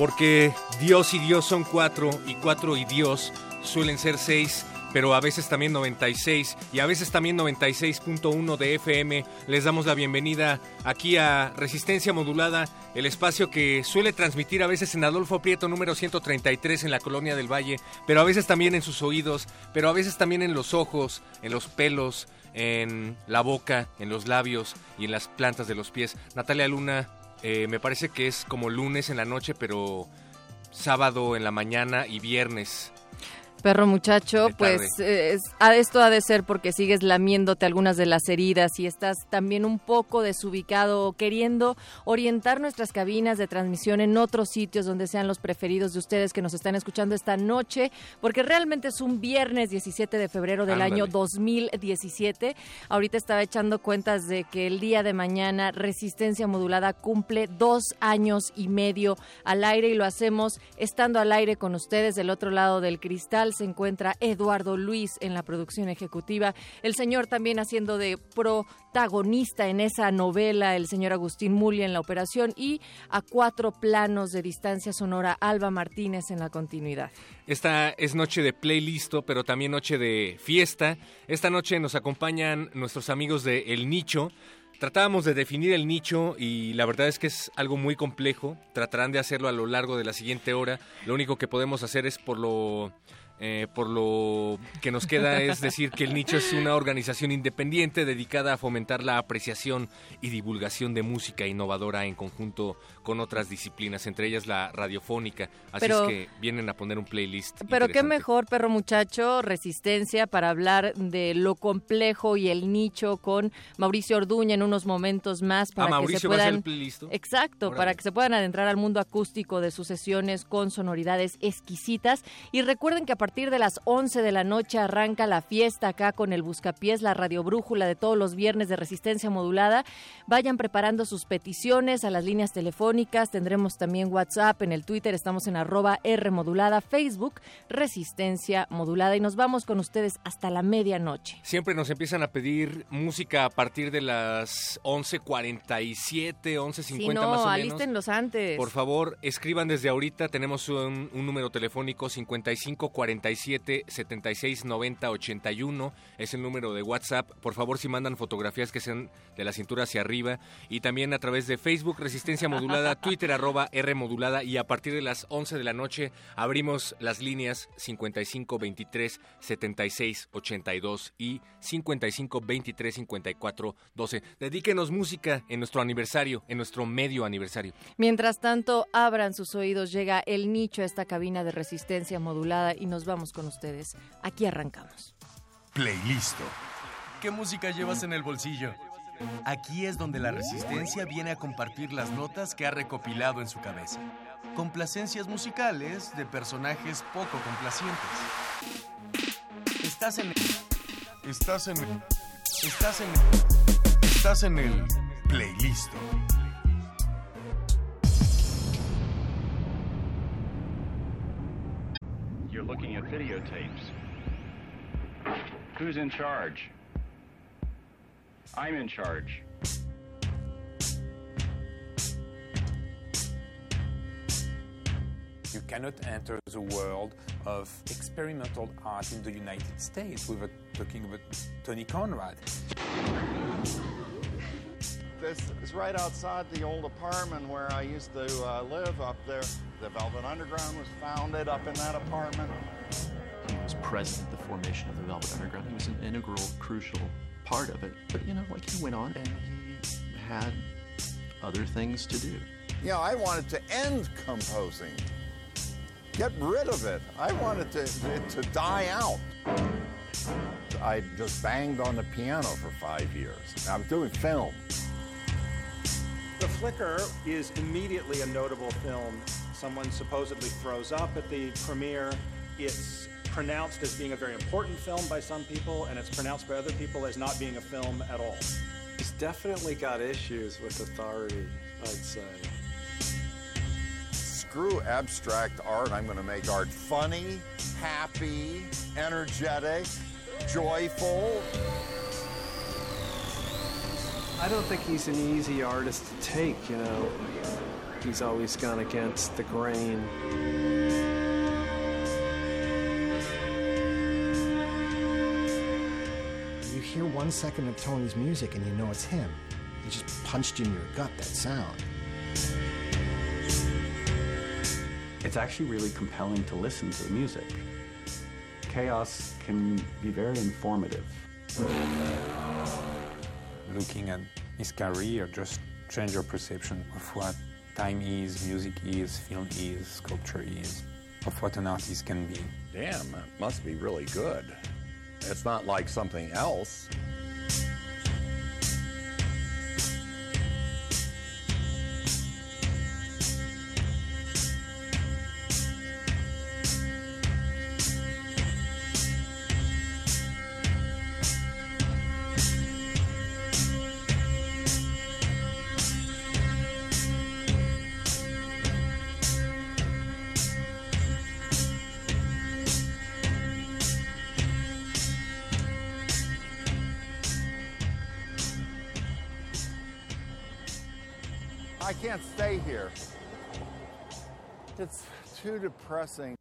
Porque Dios y Dios son cuatro y cuatro y Dios suelen ser seis, pero a veces también 96 y a veces también 96.1 de FM. Les damos la bienvenida aquí a Resistencia Modulada, el espacio que suele transmitir a veces en Adolfo Prieto número 133 en la Colonia del Valle, pero a veces también en sus oídos, pero a veces también en los ojos, en los pelos, en la boca, en los labios y en las plantas de los pies. Natalia Luna, eh, me parece que es como lunes en la noche, pero sábado en la mañana y viernes Perro muchacho, pues esto ha de ser porque sigues lamiéndote algunas de las heridas y estás también un poco desubicado, queriendo orientar nuestras cabinas de transmisión en otros sitios donde sean los preferidos de ustedes que nos están escuchando esta noche, porque realmente es un viernes 17 de febrero del año 2017. Ahorita estaba echando cuentas de que el día de mañana Resistencia Modulada cumple dos años y medio al aire y lo hacemos estando al aire con ustedes del otro lado del cristal se encuentra Eduardo Luis en la producción ejecutiva, el señor también haciendo de protagonista en esa novela, el señor Agustín Mulia en la operación y a cuatro planos de distancia sonora Alba Martínez en la continuidad. Esta es noche de playlist, pero también noche de fiesta. Esta noche nos acompañan nuestros amigos de El Nicho. Tratábamos de definir el nicho y la verdad es que es algo muy complejo. Tratarán de hacerlo a lo largo de la siguiente hora. Lo único que podemos hacer es por lo eh, por lo que nos queda es decir que el nicho es una organización independiente dedicada a fomentar la apreciación y divulgación de música innovadora en conjunto con otras disciplinas, entre ellas la radiofónica. Así es que vienen a poner un playlist. Pero qué mejor, perro muchacho, resistencia para hablar de lo complejo y el nicho con Mauricio Orduña en unos momentos más para ah, que se puedan. el playlist. Exacto, para que se puedan adentrar al mundo acústico de sus sesiones con sonoridades exquisitas. Y recuerden que a partir de las 11 de la noche arranca la fiesta acá con el Buscapiés, la radio brújula de todos los viernes de resistencia modulada. Vayan preparando sus peticiones a las líneas telefónicas. Tendremos también WhatsApp, en el Twitter estamos en arroba R modulada, Facebook, resistencia modulada y nos vamos con ustedes hasta la medianoche. Siempre nos empiezan a pedir música a partir de las 11.47, 11.50 sí, no, más o menos. antes. Por favor, escriban desde ahorita. Tenemos un, un número telefónico 5540 77 76 90 81 es el número de WhatsApp. Por favor, si mandan fotografías que sean de la cintura hacia arriba y también a través de Facebook Resistencia Modulada, Twitter arroba R Modulada y a partir de las 11 de la noche abrimos las líneas 55 23 76 82 y 55 23 54 12. Dedíquenos música en nuestro aniversario, en nuestro medio aniversario. Mientras tanto, abran sus oídos, llega el nicho a esta cabina de resistencia modulada y nos vamos con ustedes. Aquí arrancamos. Playlist. ¿Qué música llevas en el bolsillo? Aquí es donde la resistencia viene a compartir las notas que ha recopilado en su cabeza. Complacencias musicales de personajes poco complacientes. Estás en el... Estás en el... Estás en el... Estás en el playlist. Looking at videotapes. Who's in charge? I'm in charge. You cannot enter the world of experimental art in the United States without talking about Tony Conrad. This is right outside the old apartment where I used to uh, live up there. The Velvet Underground was founded up in that apartment. He was present at the formation of the Velvet Underground. He was an integral, crucial part of it. But, you know, like he went on and he had other things to do. Yeah, I wanted to end composing, get rid of it. I wanted to, it to die out. I just banged on the piano for five years. I was doing film. The Flicker is immediately a notable film. Someone supposedly throws up at the premiere. It's pronounced as being a very important film by some people, and it's pronounced by other people as not being a film at all. He's definitely got issues with authority, I'd say. Screw abstract art. I'm going to make art funny, happy, energetic, joyful. I don't think he's an easy artist to take, you know. He's always gone against the grain. You hear one second of Tony's music and you know it's him. He just punched you in your gut, that sound. It's actually really compelling to listen to the music. Chaos can be very informative. Looking at his career just change your perception of what time is, music is, film is, sculpture is, of what an artist can be. Damn, that must be really good. It's not like something else. Depressing.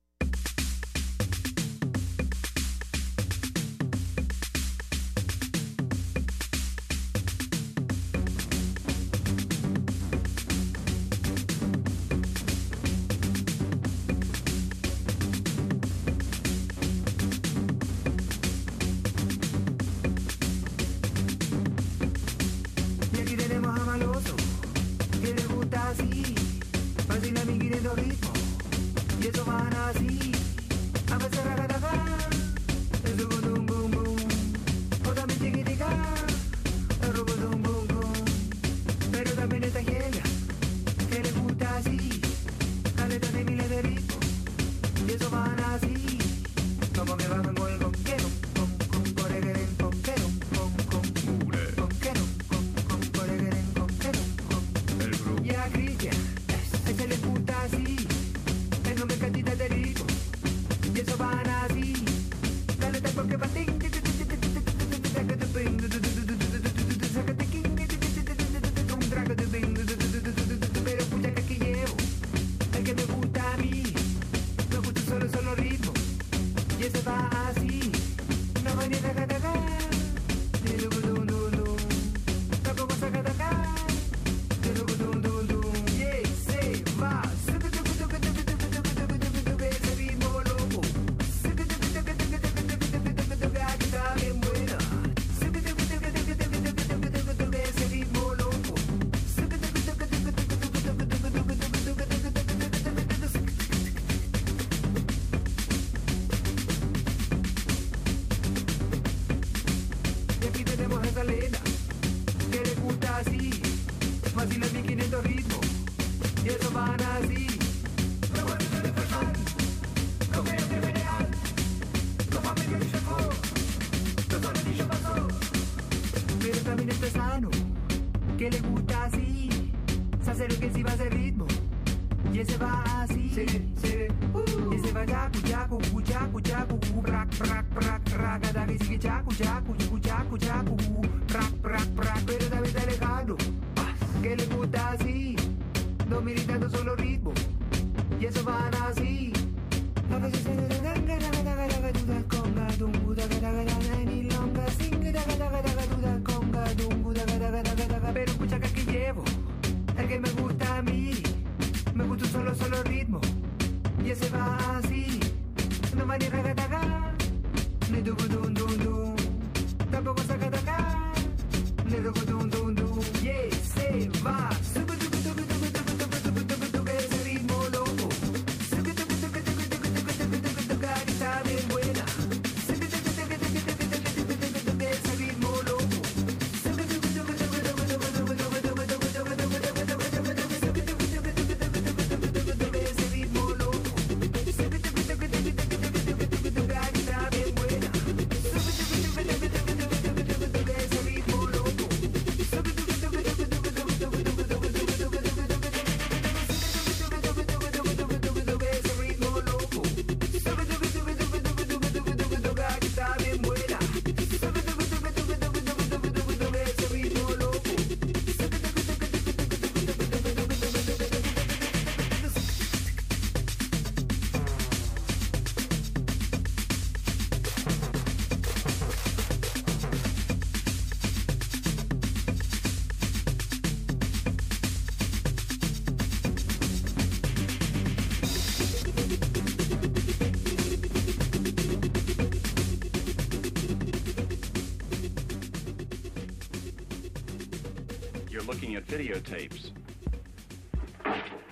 Looking at videotapes.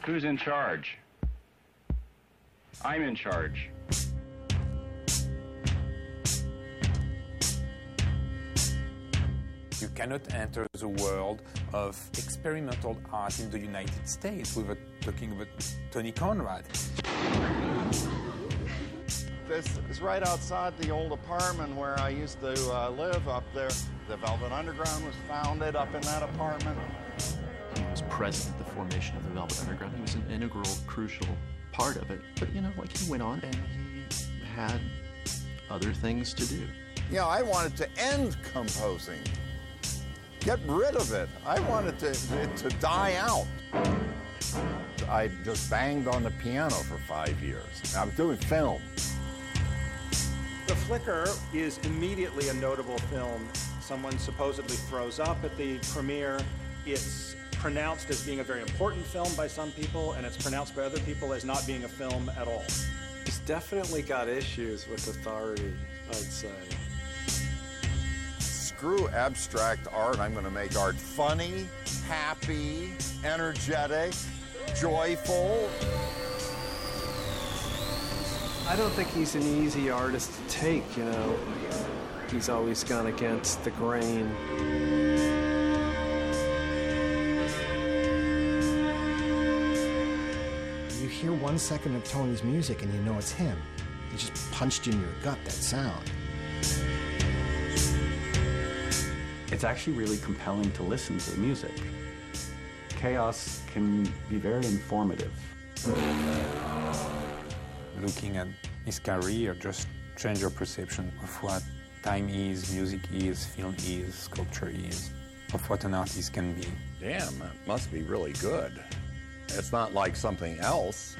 Who's in charge? I'm in charge. You cannot enter the world of experimental art in the United States without talking about Tony Conrad. This is right outside the old apartment where I used to uh, live up there. The Velvet Underground was founded up in that apartment. He was present at the formation of the Velvet Underground. He was an integral, crucial part of it. But, you know, like he went on and he had other things to do. Yeah, I wanted to end composing. Get rid of it. I wanted to, it to die out. I just banged on the piano for five years. I was doing film. The Flicker is immediately a notable film. Someone supposedly throws up at the premiere. It's pronounced as being a very important film by some people, and it's pronounced by other people as not being a film at all. It's definitely got issues with authority, I'd say. Screw abstract art. I'm going to make art funny, happy, energetic, joyful. I don't think he's an easy artist to take, you know. He's always gone against the grain. You hear one second of Tony's music and you know it's him. He just punched in your gut, that sound. It's actually really compelling to listen to the music. Chaos can be very informative. Looking at his career just change your perception of what time is, music is, film is, sculpture is, of what an artist can be. Damn, that must be really good. It's not like something else.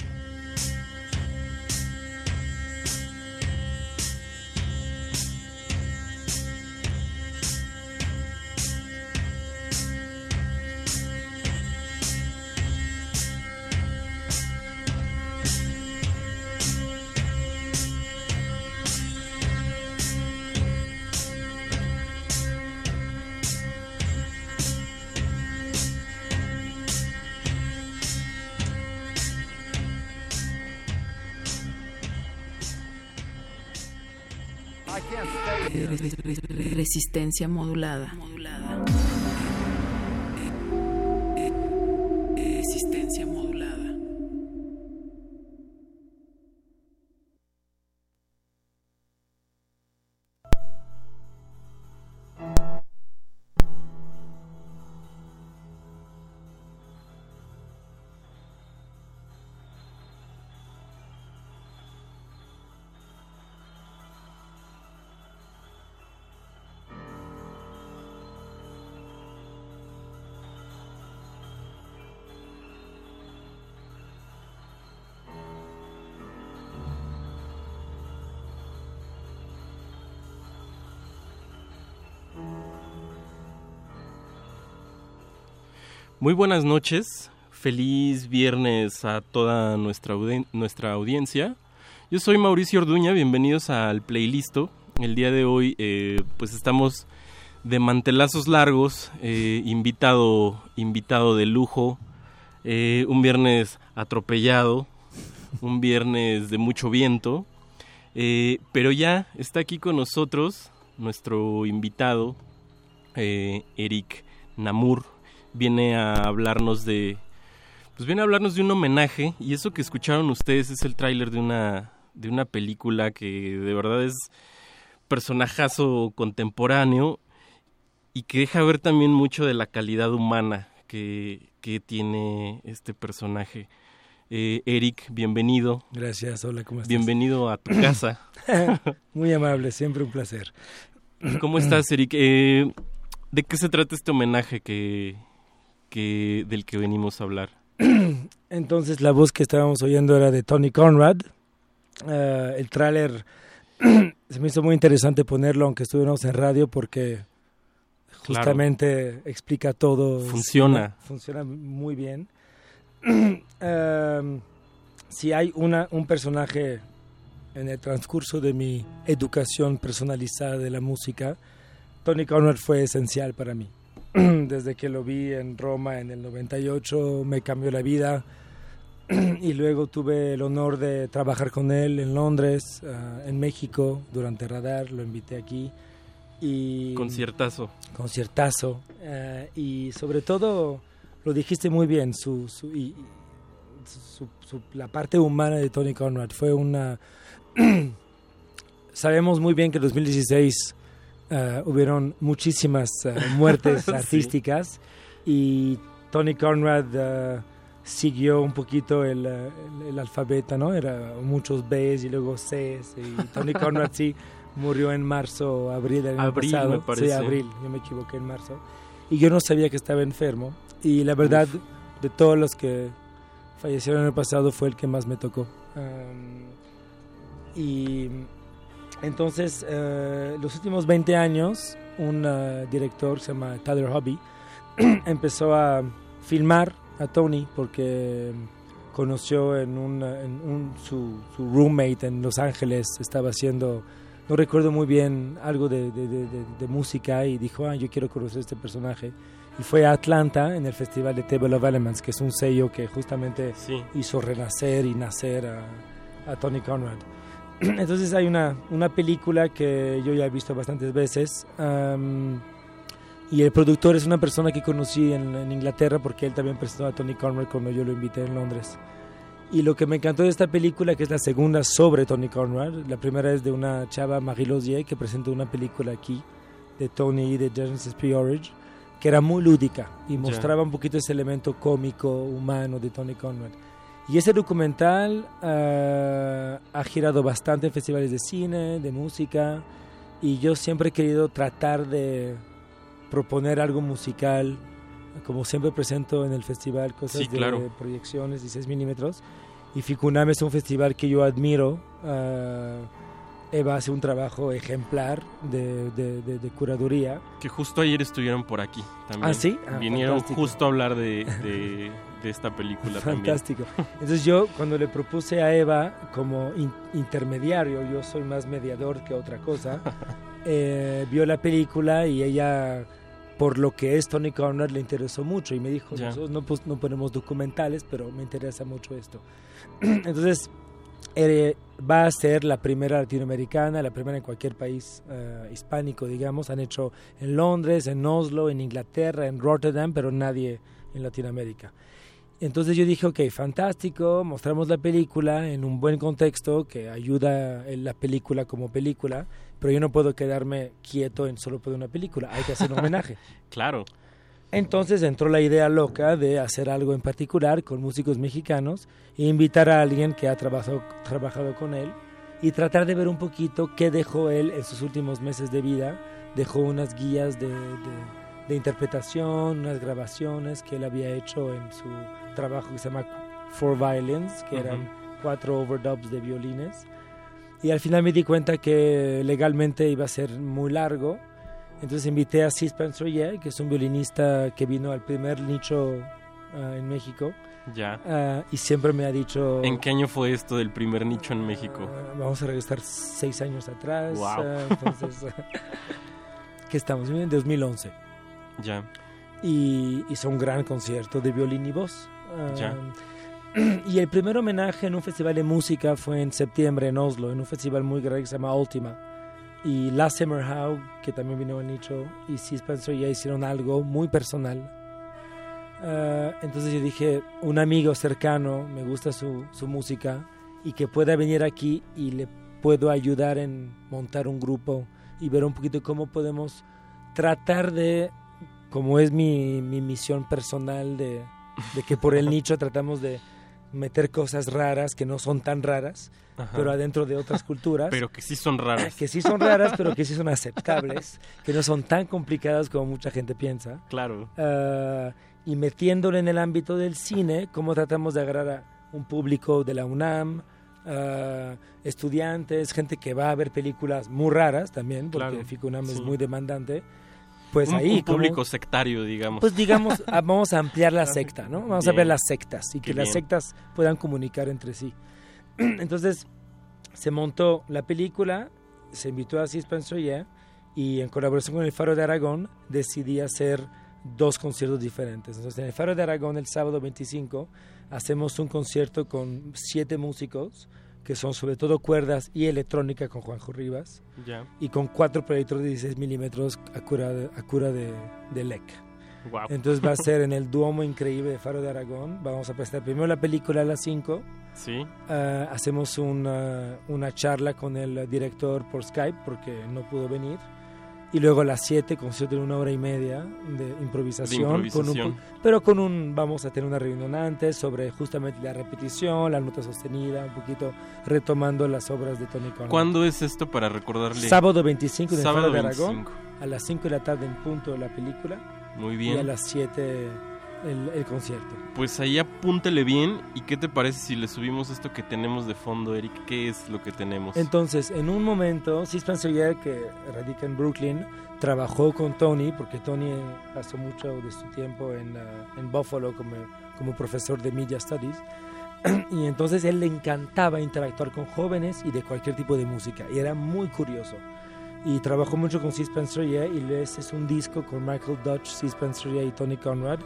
modulada. Muy buenas noches, feliz viernes a toda nuestra, nuestra audiencia. Yo soy Mauricio Orduña, bienvenidos al Playlisto. El día de hoy eh, pues estamos de mantelazos largos, eh, invitado, invitado de lujo, eh, un viernes atropellado, un viernes de mucho viento, pero ya está aquí con nosotros nuestro invitado, Eric Namur, viene a hablarnos de, pues viene a hablarnos de un homenaje y eso que escucharon ustedes es el tráiler de una de una película que de verdad es personajazo contemporáneo y que deja ver también mucho de la calidad humana que, que tiene este personaje. Eh, Eric, bienvenido. Gracias, hola, ¿cómo estás? Bienvenido a tu casa. Muy amable, siempre un placer. ¿Cómo estás, Eric? Eh, ¿De qué se trata este homenaje que, que, del que venimos a hablar? Entonces, la voz que estábamos oyendo era de Tony Conrad, Uh, el tráiler se me hizo muy interesante ponerlo, aunque estuvimos en radio, porque justamente explica todo. Funciona. Funciona muy bien. uh, si hay una, un personaje en el transcurso de mi educación personalizada de la música, Tony Conrad fue esencial para mí. Desde que lo vi en Roma en el 98, me cambió la vida y luego tuve el honor de trabajar con él en Londres, ah, en México, durante Radar, lo invité aquí. Y, conciertazo. Conciertazo. Uh, y sobre todo, lo dijiste muy bien, su, su, y, su, su, la parte humana de Tony Conrad fue una... Sabemos muy bien que en 2016 uh, hubieron muchísimas uh, muertes artísticas y Tony Conrad siguió un poquito el, el, el, alfabeto, ¿no? Era muchos Bs y luego Cs. Y Tony Conrad sí murió en marzo, abril del año abril, pasado. Me parece. Sí, abril, yo me equivoqué en marzo. Y yo no sabía que estaba enfermo. Y la verdad, Uf. de todos los que fallecieron en el pasado, fue el que más me tocó. Um, y entonces, uh, los últimos 20 años, un uh, director se llama Tyler Hobby empezó a filmar a Tony porque conoció en, un, en un, su, su, roommate en Los Ángeles, estaba haciendo, no recuerdo muy bien, algo de, de, de, de, música y dijo, ah, yo quiero conocer este personaje. Y fue a Atlanta en el Festival de Table of Elements, que es un sello que justamente sí. hizo renacer y nacer a, a Tony Conrad. Entonces hay una, una película que yo ya he visto bastantes veces. Um, y el productor es una persona que conocí en, en, Inglaterra porque él también presentó a Tony Conrad cuando yo lo invité en Londres. Y lo que me encantó de esta película, que es la segunda sobre Tony Conrad, la primera es de una chava, Marie Lozier, que presentó una película aquí de Tony y de Genesis P. Orridge, que era muy lúdica y mostraba yeah. un poquito ese elemento cómico, humano de Tony Conrad. Y ese documental uh, ha girado bastante en festivales de cine, de música, y yo siempre he querido tratar de proponer algo musical, como siempre presento en el festival, cosas sí, claro. de proyecciones 16 milímetros. Y Ficunam es un festival que yo admiro. Uh, Eva hace un trabajo ejemplar de, de, de, de, curaduría. Que justo ayer estuvieron por aquí también. ¿Ah, sí? Ah, Vinieron fantástico. justo a hablar de, esta película fantástico. también. Entonces yo cuando le propuse a Eva como in, intermediario, yo soy más mediador que otra cosa, eh, vio la película y ella por lo que es Tony Conrad le interesó mucho y me dijo, nosotros no, pues, no ponemos documentales, pero me interesa mucho esto. Entonces, eh, va a ser la primera latinoamericana, la primera en cualquier país eh, hispánico, digamos. Han hecho en Londres, en Oslo, en Inglaterra, en Rotterdam, pero nadie en Latinoamérica. Entonces yo dije, ok, fantástico, mostramos la película en un buen contexto que ayuda en la película como película, pero yo no puedo quedarme quieto en solo por una película, hay que hacer un homenaje. claro. Entonces entró la idea loca de hacer algo en particular con músicos mexicanos e invitar a alguien que ha trabajado, trabajado con él y tratar de ver un poquito qué dejó él en sus últimos meses de vida. Dejó unas guías de, de, de interpretación, unas grabaciones que él había hecho en su trabajo que se llama Four Violins, que uh -huh. eran cuatro overdubs de violines. Y al final me di cuenta que legalmente iba a ser muy largo. Entonces invité a Cis Pensroyer, que es un violinista que vino al primer nicho uh, en México, Ya. Ah, y siempre me ha dicho... ¿En qué año fue esto del primer nicho en México? Ah, vamos a regresar seis años atrás. Wow. entonces, ¿qué estamos? En 2011. Ya. Y hizo un gran concierto de violín y voz. Ah, Ya. Y el primer homenaje en un festival de música fue en septiembre en Oslo, en un festival muy grande que se llama Ultima. Y Lasse Merhaug, que también vino al nicho, y C. Spencer ya hicieron algo muy personal. Ah, entonces yo dije, un amigo cercano, me gusta su, su música, y que pueda venir aquí y le puedo ayudar en montar un grupo y ver un poquito cómo podemos tratar de, como es mi, mi misión personal, de, de que por el nicho tratamos de meter cosas raras que no son tan raras, Ajá. pero adentro de otras culturas. Pero que sí son raras. Que sí son raras, pero que sí son aceptables, que no son tan complicadas como mucha gente piensa. Claro. Ah, y metiéndolo en el ámbito del cine, cómo tratamos de agarrar a un público de la UNAM, ah, estudiantes, gente que va a ver películas muy raras también, porque Claro, FICUNAM UNAM es sí. muy demandante. Pues un, ahí, un ¿cómo- público sectario, digamos. pues digamos, ah, vamos a ampliar la secta, ¿no? Vamos a ver Bien. las sectas y que las bien. sectas puedan comunicar entre sí. Entonces, se montó la película, se invitó a C. Spencer Yeah, y en colaboración con el Faro de Aragón decidí hacer dos conciertos diferentes. Entonces, en el Faro de Aragón, el sábado 25, hacemos un concierto con siete músicos, que son sobre todo cuerdas y electrónica con Juanjo Rivas Ya. y con cuatro proyectores de 16 milímetros a cura de, a cura de, de LEC. Guau. Entonces va a ser en el Duomo Increíble de Faro de Aragón. Vamos a presentar primero la película a las 5. Sí. Ah, hacemos una, una charla con el director por Skype porque no pudo venir. Y luego a las 7, concierto de una hora y media de improvisación. De improvisación. Con un, pero con un, vamos a tener una reunión antes sobre justamente la repetición, la nota sostenida, un poquito retomando las obras de Tony Conrad. ¿Cuándo es esto para recordarle? Sábado 25 en el Sábado de 25. Aragón, a las 5 de la tarde en punto de la película. Muy bien. Y a las 7 el, el concierto. Pues ahí apúntele bien. ¿Y qué te parece si le subimos esto que tenemos de fondo, Eric? ¿Qué es lo que tenemos? Entonces, en un momento. Spencer Yale, que radica en Brooklyn, trabajó con Tony, porque Tony pasó mucho de su tiempo en, ah, en Buffalo como, como profesor de Media Studies. y entonces él le encantaba interactuar con jóvenes y de cualquier tipo de música. Y era muy curioso. Y trabajó mucho con C. Spencer y ese es un disco con Michael Dutch, C. Spencer y Tony Conrad.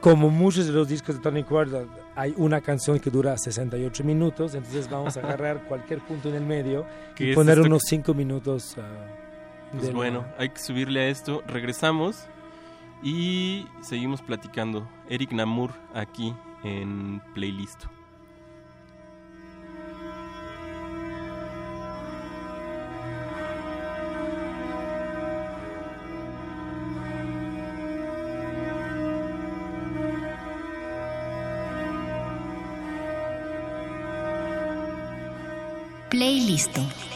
Como muchos de los discos de Tony Conrad, hay una canción que dura 68 minutos, entonces vamos a agarrar cualquier punto en el medio ¿Qué y poner unos 5 minutos. ah, Pues la- bueno, hay que subirle a esto. Regresamos y seguimos platicando. Eric Namur aquí en Playlist. Playlisto.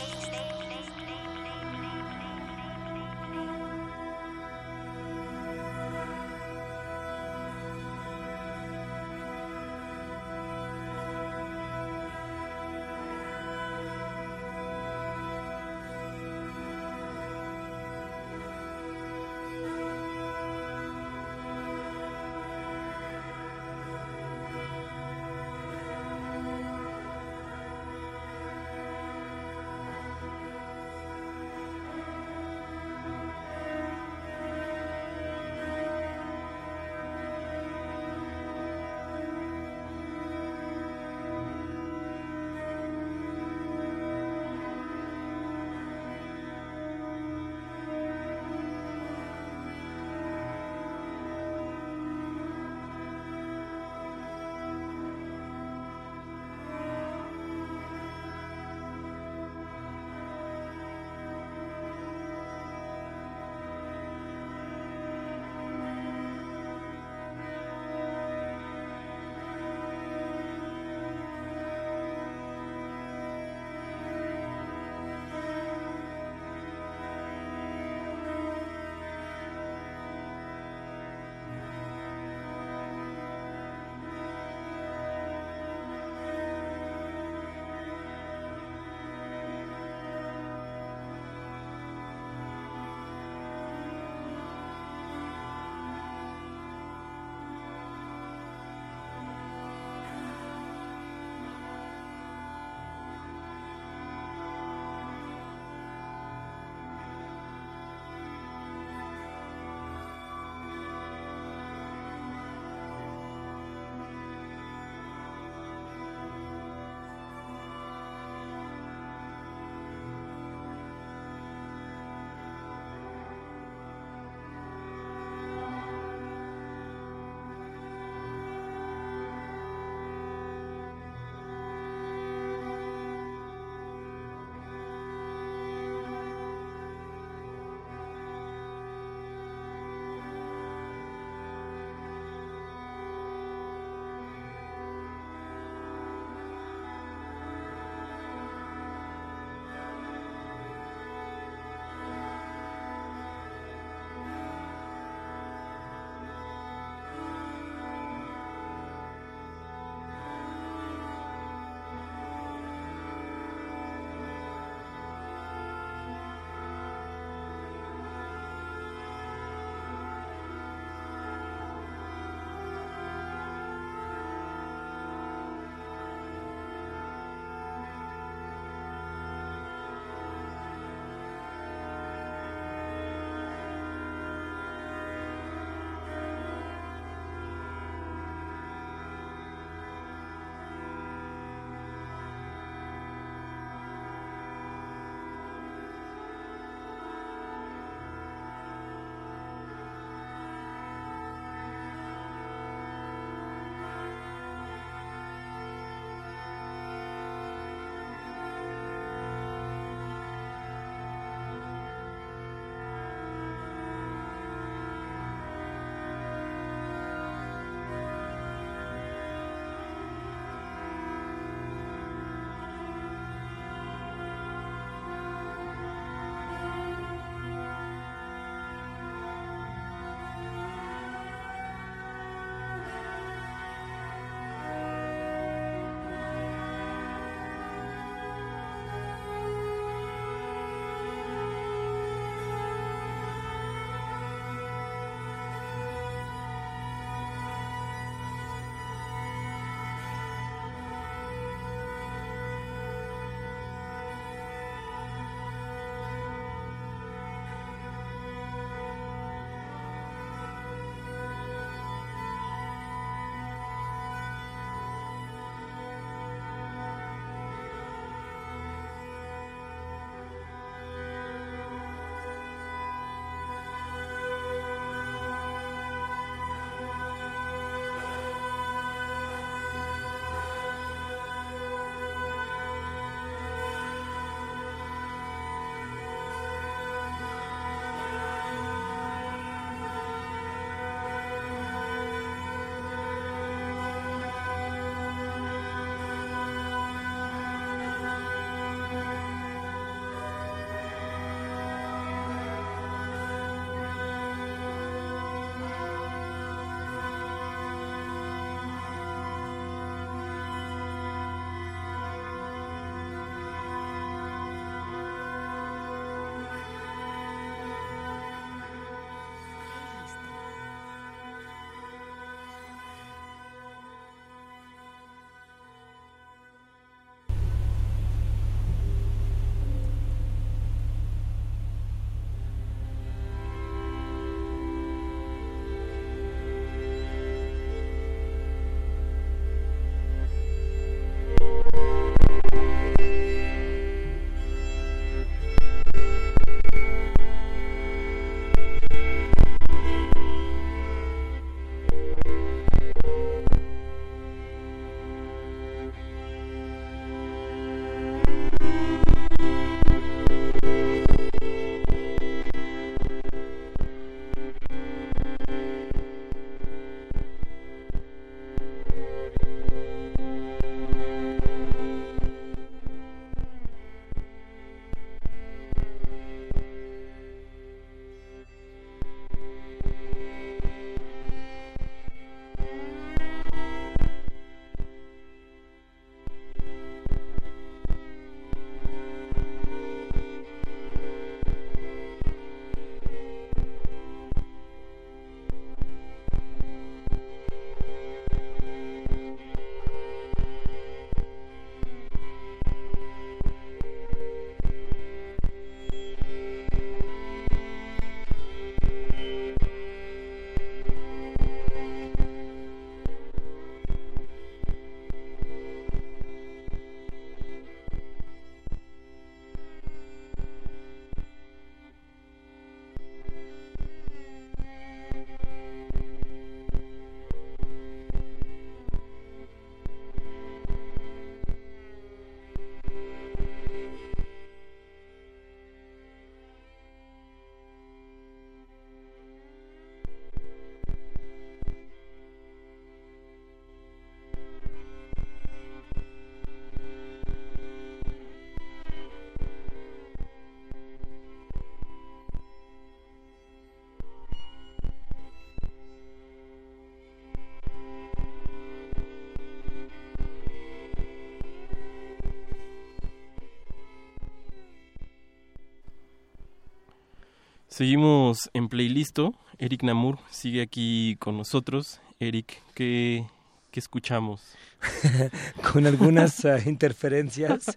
Seguimos en Playlisto. Eric Namur sigue aquí con nosotros. Eric, ¿qué, qué escuchamos? con algunas uh, interferencias.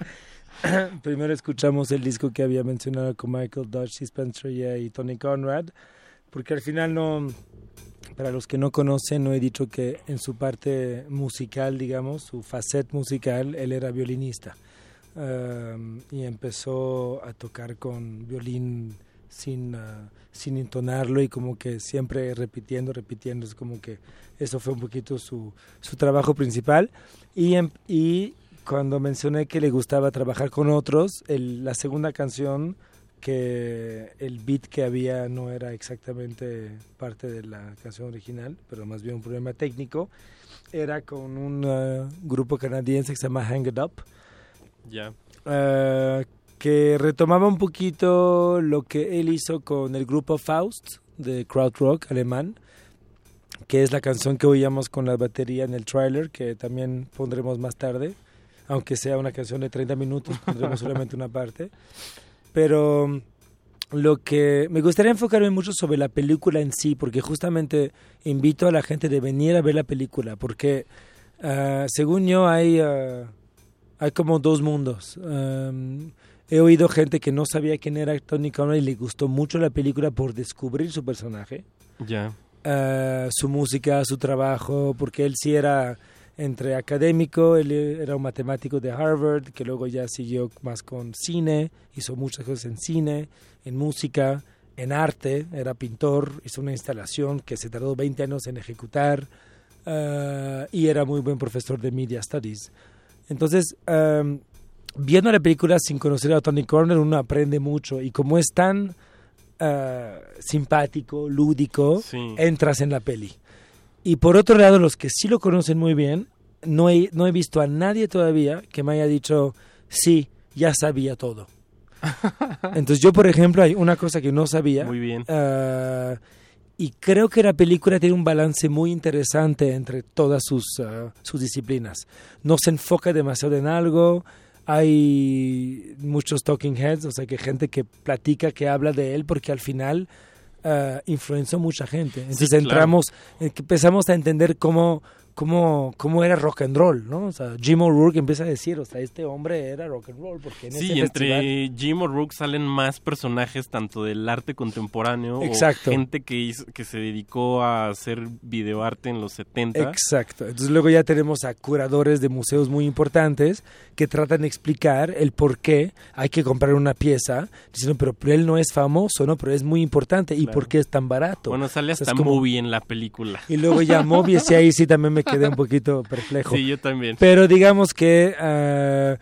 Primero escuchamos el disco que había mencionado con Michael Dodge, Spencer y Tony Conrad, porque al final no, para los que no conocen, no he dicho que en su parte musical, digamos, su facet musical, él era violinista. Um, y empezó a tocar con violín sin, uh, sin entonarlo y como que siempre repitiendo, repitiendo. Es como que eso fue un poquito su, su trabajo principal. Y, y cuando mencioné que le gustaba trabajar con otros, el, la segunda canción que el beat que había no era exactamente parte de la canción original, pero más bien un problema técnico, era con un uh, grupo canadiense que se llama Hang It Up. Ya. Uh, que retomaba un poquito lo que él hizo con el grupo Faust de Krautrock alemán, que es la canción que oíamos con la batería en el trailer, que también pondremos más tarde, aunque sea una canción de 30 minutos, pondremos solamente una parte. Pero lo que me gustaría enfocarme mucho sobre la película en sí, porque justamente invito a la gente de venir a ver la película, porque uh, según yo hay, uh, hay como dos mundos. He oído gente que no sabía quién era Tony Conrad y le gustó mucho la película por descubrir su personaje. Ya. Uh, su música, su trabajo, porque él sí era entre académico, él era un matemático de Harvard, que luego ya siguió más con cine, hizo muchas cosas en cine, en música, en arte, era pintor, hizo una instalación que se tardó 20 años en ejecutar uh, y era muy buen profesor de Media Studies. Entonces, um, viendo la película sin conocer a Tony Corner, uno aprende mucho y como es tan uh, simpático, lúdico, Sí. entras en la peli. Y por otro lado, los que sí lo conocen muy bien, no he, no he visto a nadie todavía que me haya dicho, sí, ya sabía todo. Entonces yo, por ejemplo, hay una cosa que no sabía. Muy bien. ah, y creo que la película tiene un balance muy interesante entre todas sus, ah, sus disciplinas. No se enfoca demasiado en algo. Hay muchos talking heads, o sea, que gente que platica, que habla de él, porque al final ah, influenció mucha gente. Entonces claro. entramos, eh, empezamos a entender cómo, cómo, cómo era rock and roll, ¿no? O sea, Jim O'Rourke empieza a decir, o sea, este hombre era rock and roll, porque en Sí, ese entre festival... Jim O'Rourke salen más personajes tanto del arte contemporáneo Exacto. o gente que, hizo- que se dedicó a hacer videoarte en los 70. Exacto. Entonces luego ya tenemos a curadores de museos muy importantes que tratan de explicar el por qué hay que comprar una pieza, diciendo, pero, él no es famoso, ¿no? Pero es muy importante. ¿Y Claro. por qué es tan barato? Bueno, sale O sea, hasta es como- movie en la película. Y luego ya Mobius, y ahí sí también me quedé un poquito perplejo. Sí, yo también. Pero digamos que ah,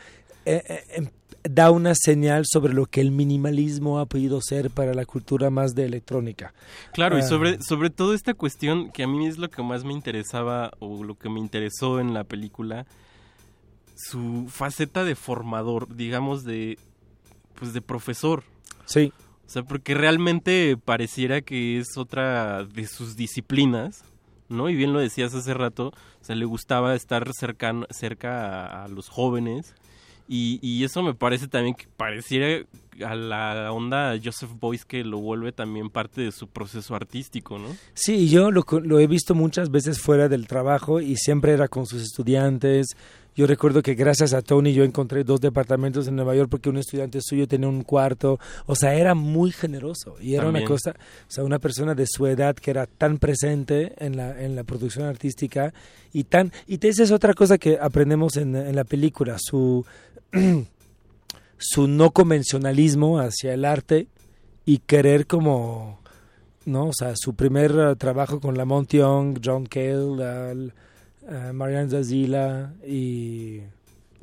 eh, eh, em- da una señal sobre lo que el minimalismo ha podido ser para la cultura más de electrónica. Claro, y Ah, sobre, sobre todo esta cuestión que a mí es lo que más me interesaba o lo que me interesó en la película, su faceta de formador, digamos, de, pues de profesor. Sí. O sea, porque realmente pareciera que es otra de sus disciplinas, ¿no? Y bien lo decías hace rato, o sea, le gustaba estar cercano, cerca a, los jóvenes. Y, y eso me parece también que pareciera a la onda Joseph Boyce que lo vuelve también parte de su proceso artístico, ¿no? Sí, yo lo, lo he visto muchas veces fuera del trabajo y siempre era con sus estudiantes. Yo recuerdo que gracias a Tony yo encontré dos departamentos en Nueva York porque un estudiante suyo tenía un cuarto. O sea, era muy generoso y era También. una cosa, o sea, una persona de su edad que era tan presente en la, en la producción artística y tan... Y esa es otra cosa que aprendemos en, en la película, su, su no convencionalismo hacia el arte y querer como ¿no? O sea, su primer trabajo con Lamont Young, John Cale, al- eh, Marianne Zazila y...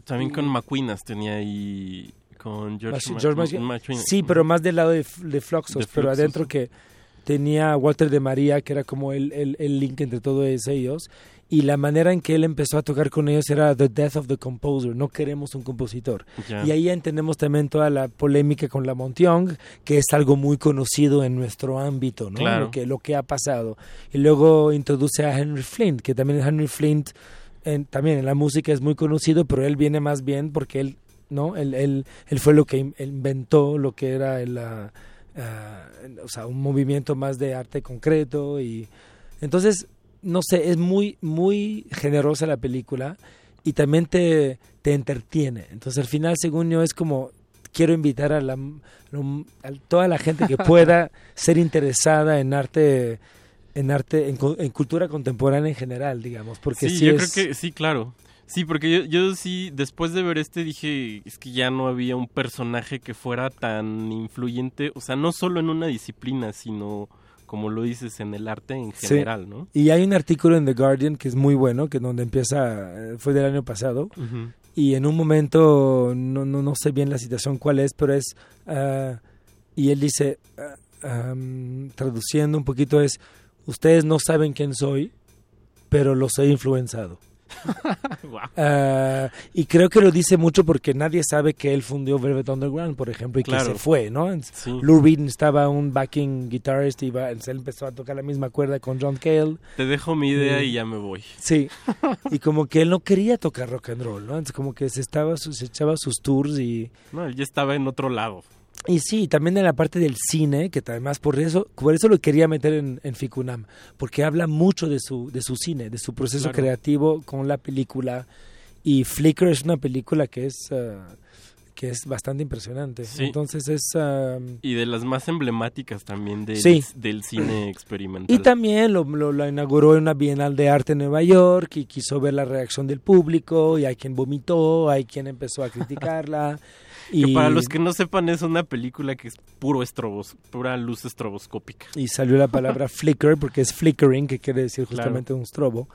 También con McQueenas tenía ahí con George, Ma- George Ma-. Sí, pero más del lado de, de Fluxus, De pero adentro que tenía a Walter de María, que era como el, el, el link entre todos ellos, y la manera en que él empezó a tocar con ellos era The Death of the Composer, no queremos un compositor. Y ahí entendemos también toda la polémica con la Young, que es algo muy conocido en nuestro ámbito, ¿no? Claro. Lo, que, lo que ha pasado. Y luego introduce a Henry Flint, que también Henry Flint en- también en la música es muy conocido, pero él viene más bien porque él, ¿no? Él, él, él fue lo que in- inventó lo que era el, uh, o sea, un movimiento más de arte concreto y entonces, no sé, es muy, muy generosa la película y también te, te entretiene. Entonces, al final, según yo, es como quiero invitar a, la, a toda la gente que pueda ser interesada en arte en arte en, en, cultura contemporánea en general digamos porque sí, sí yo es... creo que sí claro sí porque yo, yo sí después de ver este dije es que ya no había un personaje que fuera tan influyente o sea no solo en una disciplina sino como lo dices en el arte en general, sí. ¿no? Y hay un artículo en The Guardian que es muy bueno, que donde empieza, fue del año pasado, uh -huh. y en un momento, no, no, no, sé bien la situación cuál es, pero es, uh, y él dice, uh, um, traduciendo un poquito es, ustedes no saben quién soy, pero los he influenciado. wow. uh, y creo que lo dice mucho porque nadie sabe que él fundió Velvet Underground, por ejemplo, y claro. que se fue, ¿no? Sí. Lou Reed estaba un backing guitarist y iba, él empezó a tocar la misma cuerda con John Cale. Te dejo mi idea y, y ya me voy. Sí. y como que él no quería tocar rock and roll, ¿no? Entonces como que se estaba se echaba sus tours y No, él ya estaba en otro lado. Y sí, también en la parte del cine, que además por eso, por eso lo quería meter en, en Ficunam, porque habla mucho de su, de su cine, de su proceso Claro. creativo con la película. Y Flicker es una película que es, uh, que es bastante impresionante. Sí. Entonces es... Y de las más emblemáticas también del, Sí. del cine experimental. Y también lo, lo, lo inauguró en una Bienal de Arte en Nueva York y quiso ver la reacción del público y hay quien vomitó, hay quien empezó a criticarla. Que para los que no sepan es una película que es puro estrobos, pura luz estroboscópica. y salió la palabra flicker porque es flickering, que quiere decir justamente un strobo.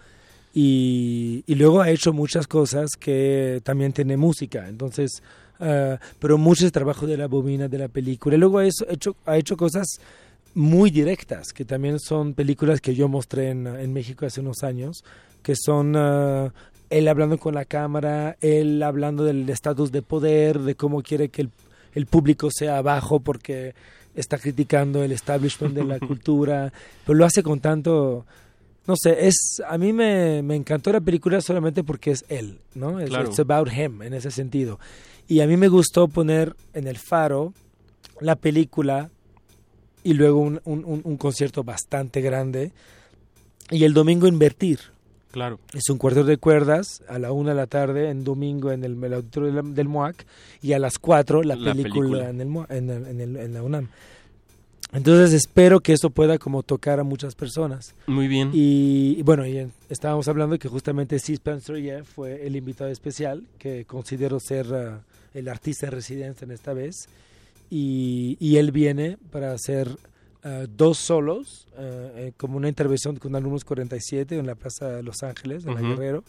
Y, y luego ha hecho muchas cosas que también tiene música. Entonces, ah, pero mucho es trabajo de la bobina de la película. Y luego ha hecho, ha hecho cosas muy directas, que también son películas que yo mostré en, en México hace unos años, que son ah, él hablando con la cámara, él hablando del estatus de poder, de cómo quiere que el, el público sea abajo porque está criticando el establishment de la cultura, pero lo hace con tanto, no sé, es a mí me, me encantó la película solamente porque es él, ¿no? Es Claro. it's about him en ese sentido. Y a mí me gustó poner en el faro la película y luego un, un- un- un concierto bastante grande y el domingo invertir. Claro. Es un cuarto de cuerdas a la una de la tarde en domingo en el, el auditorio del, MOAC y a las cuatro la, La película, película. En, el, en, el- en el- en la UNAM. Entonces espero que eso pueda como tocar a muchas personas. Muy bien. Y, y bueno, y estábamos hablando que justamente C. Spencer Yeff fue el invitado especial, que considero ser ah, el artista en residencia en esta vez. Y, y él viene para hacer ah, dos solos, eh, como una intervención con alumnos 47 en la Plaza de Los Ángeles, en la Ujú. Guerrero,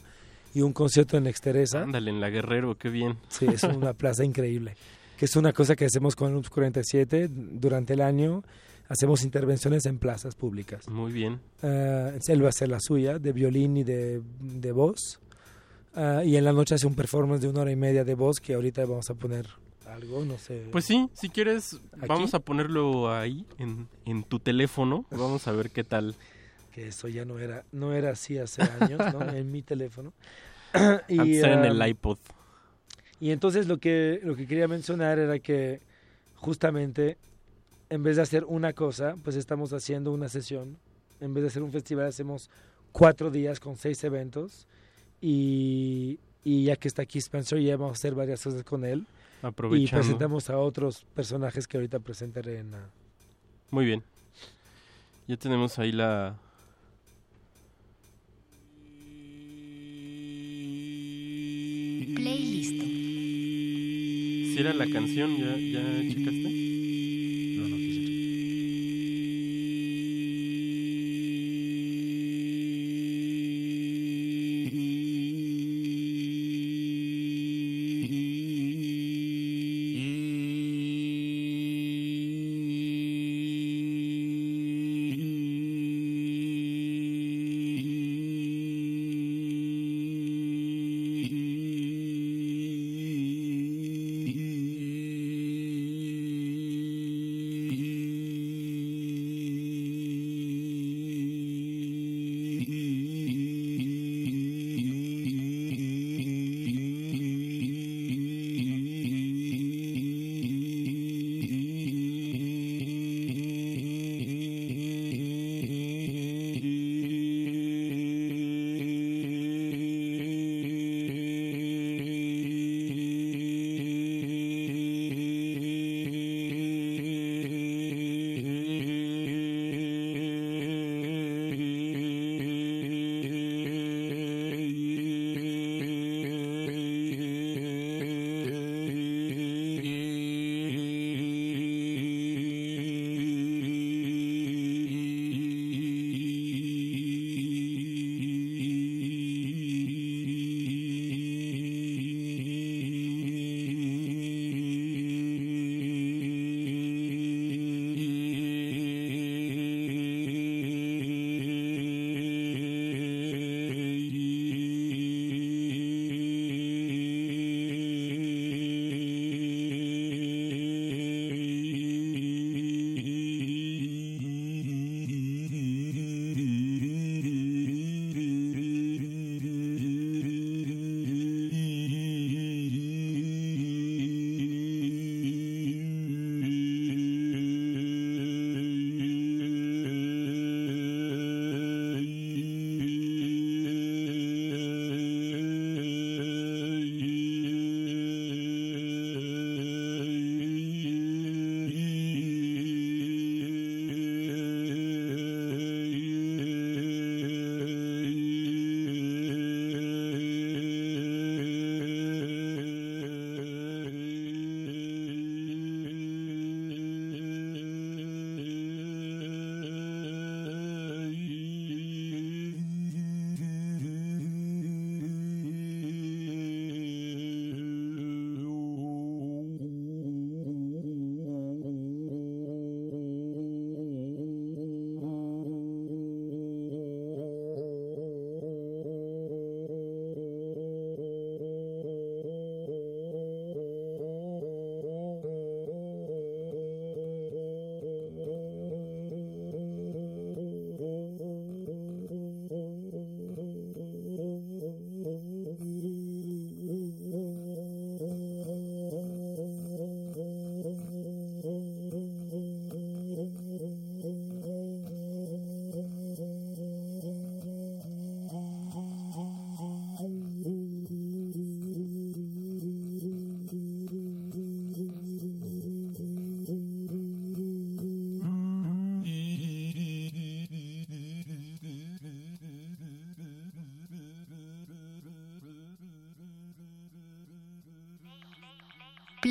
y un concierto en Exteresa. Ándale, en la Guerrero, qué bien. Sí, es una plaza increíble. Que es una cosa que hacemos con Alumnos 47 durante el año. Hacemos intervenciones en plazas públicas. Muy bien. Ah, él va a hacer la suya, de violín y de, de voz. Ah, y en la noche hace un performance de una hora y media de voz que ahorita vamos a poner algo, no sé. Pues sí, si quieres, ¿Aquí? vamos a ponerlo ahí, en, en tu teléfono. Vamos a ver qué tal. Que eso ya no era, no era así hace años, ¿no? En mi teléfono. y, Antes era en el iPod. Y entonces lo que, lo que quería mencionar era que justamente en vez de hacer una cosa, pues estamos haciendo una sesión. En vez de hacer un festival, hacemos cuatro días con seis eventos. Y, y ya que está aquí Spencer, ya vamos a hacer varias cosas con él. Y presentamos a otros personajes que ahorita presentaré en... Muy bien. Ya tenemos ahí la... Playlist. Si era la canción, ¿ya, ya checaste?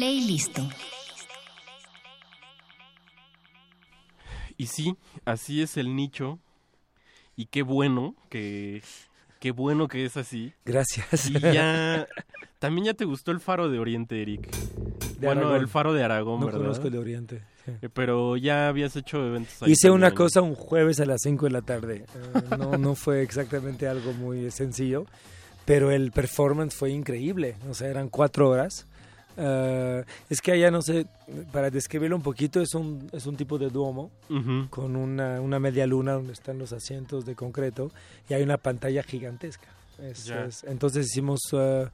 Playlist. Y sí, así es el nicho. Y qué bueno que qué bueno que es así. Gracias. Y ya también ya te gustó el faro de Oriente, Eric. De bueno, Aragón. el faro de Aragón, No ¿verdad? conozco el de Oriente. sí. Eh, Pero ya habías hecho eventos ahí Hice una cosa un jueves a las 5 de la tarde. Eh, no, no fue exactamente algo muy sencillo, pero el performance fue increíble. O sea, eran cuatro horas. Eh, es que allá, no sé, para describirlo un poquito, es un, es un tipo de duomo con una, una media luna donde están los asientos de concreto y hay una pantalla gigantesca. Es- entonces hicimos eh,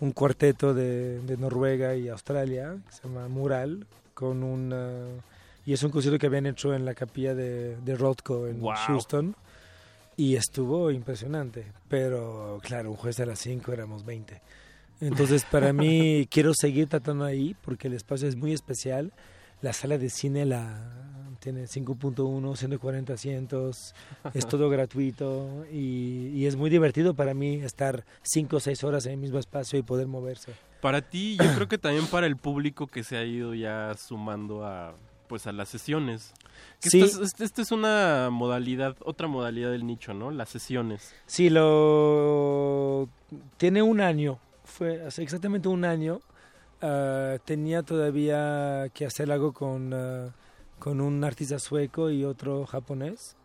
un cuarteto de, de Noruega y Australia, que se llama Mural, con un... eh, y es un concierto que habían hecho en la capilla de, de Rothko en Wow. Houston. Y estuvo impresionante. Pero claro, un jueves a las 5 éramos 20. Entonces, para mí, quiero seguir tratando ahí porque el espacio es muy especial. La sala de cine la tiene 5.1, 140 asientos, es todo gratuito y, y es muy divertido para mí estar 5 o 6 horas en el mismo espacio y poder moverse. Para ti, yo creo que también para el público que se ha ido ya sumando a pues a las sesiones. Sí. esta, es, esta es una modalidad, otra modalidad del nicho, ¿no? Las sesiones. Sí, lo tiene un año, fue hace exactamente un año. ah, tenía todavía que hacer algo con, ah, con un artista sueco y otro japonés.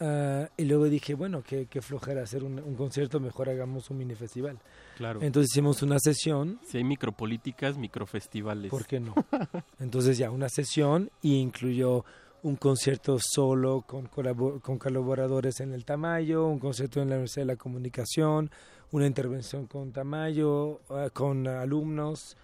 Ah, y luego dije, bueno, qué, qué flojera hacer un, un concierto, mejor hagamos un mini festival. Claro. Entonces hicimos una sesión. Si hay micropolíticas, microfestivales. ¿Por qué no? Entonces ya una sesión y incluyó un concierto solo con, con colaboradores en el Tamayo, un concierto en la Universidad de la Comunicación, una intervención con Tamayo, ah, con alumnos,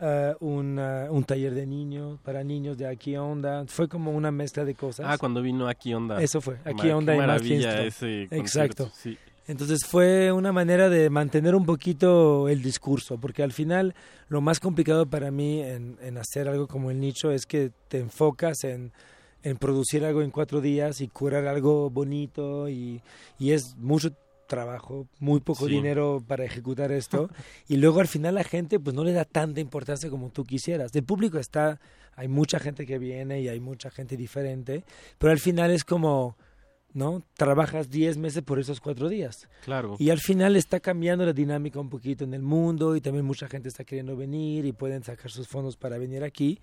ah, un, ah, un taller de niños, para niños de Aquí Onda. Fue como una mezcla de cosas. Ah, cuando vino Aquí Onda. Eso fue, Ma- Aquí qué Onda y maravilla ese Exacto. sí. Entonces fue una manera de mantener un poquito el discurso, porque al final lo más complicado para mí en, en hacer algo como el nicho es que te enfocas en, en producir algo en cuatro días y curar algo bonito y, y es mucho trabajo, muy poco Sí. dinero para ejecutar esto y luego al final la gente pues no le da tanta importancia como tú quisieras. El público está, hay mucha gente que viene y hay mucha gente diferente, pero al final es como, ¿no? Trabajas 10 meses por esos cuatro días. Claro. Y al final está cambiando la dinámica un poquito en el mundo y también mucha gente está queriendo venir y pueden sacar sus fondos para venir aquí.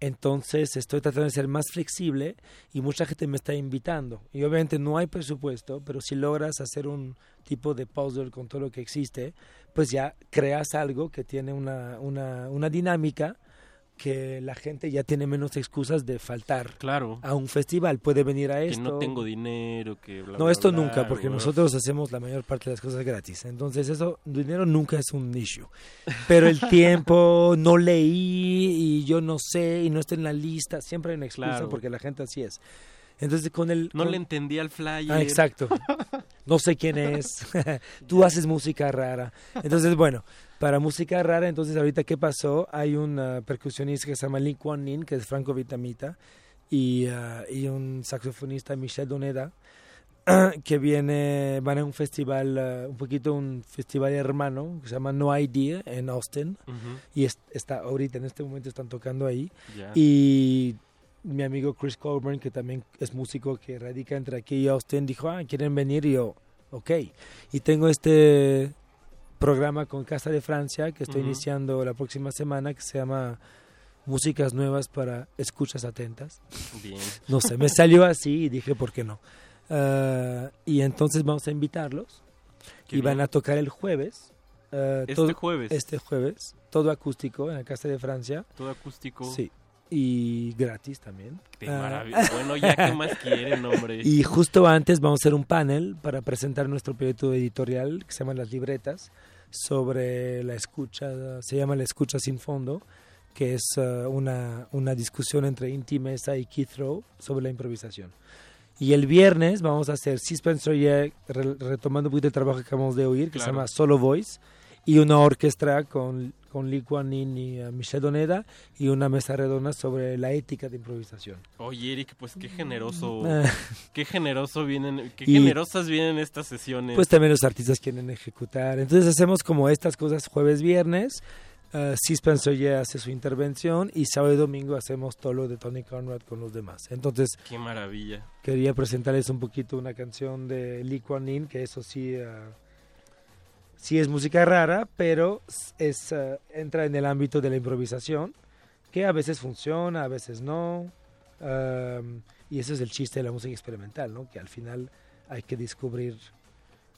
Entonces estoy tratando de ser más flexible y mucha gente me está invitando. Y obviamente no hay presupuesto, pero si logras hacer un tipo de puzzle con todo lo que existe, pues ya creas algo que tiene una, una, una dinámica que la gente ya tiene menos excusas de faltar Claro. a un festival. Puede venir a Que esto. no tengo dinero, que bla, No, bla, esto bla, nunca, porque nosotros hacemos la mayor parte de las cosas gratis. Entonces, eso, dinero nunca es un issue. Pero el tiempo, no leí y yo no sé y no está en la lista, siempre hay una excusa Claro. porque la gente así es. Entonces, con el. No con- le entendí al flyer. Ah, exacto. No sé quién es. Tú haces música rara. Entonces, bueno, para música rara, entonces ahorita, ¿qué pasó? Hay un ah, percusionista que se llama Lee Kuan Nin, que es Franco Vitamita, y, ah, y un saxofonista, Michel Doneda, que viene, van a un festival, un poquito un festival hermano, que se llama No Idea, en Austin, y es- está ahorita, en este momento están tocando ahí. Y mi amigo Chris Colburn, que también es músico que radica entre aquí y Austin, dijo, ah, ¿quieren venir? Y yo, ok. Y tengo este programa con Casa de Francia que estoy iniciando la próxima semana que se llama Músicas Nuevas para Escuchas Atentas. Bien. No sé, me salió así y dije, ¿por qué no? Ah, y entonces vamos a invitarlos Qué y van a tocar el jueves. ah, Este jueves. Este jueves, todo acústico en la Casa de Francia. Todo acústico. Sí. Y gratis también. Qué Ah. Bueno, ya, ¿qué más quieren, hombre? Y justo antes vamos a hacer un panel para presentar nuestro proyecto editorial que se llama Las Libretas sobre la escucha, se llama La Escucha Sin Fondo, que es ah, una, una discusión entre Inti Mesa y Keith Rowe sobre la improvisación. Y el viernes vamos a hacer Spencer re, retomando un poquito el trabajo que acabamos de oír, que se Claro. llama Solo Voice, y una orquesta con, con Yin y ah, Michel Doneda, y una mesa redonda sobre la ética de improvisación. Oye, Eric, pues qué generoso. Ah. qué generoso vienen. Qué Y- generosas vienen estas sesiones. Pues también los artistas quieren ejecutar. Entonces hacemos como estas cosas jueves, viernes. Uh, sí, Spencer ya hace su intervención y sábado y domingo hacemos todo lo de Tony Conrad con los demás. Entonces, qué maravilla. Quería presentarles un poquito una canción de Lee Kuan Yin, que eso sí, uh, sí es música rara, pero es uh, entra en el ámbito de la improvisación, que a veces funciona, a veces no. Um, y ese es el chiste de la música experimental, ¿no? Que al final hay que descubrir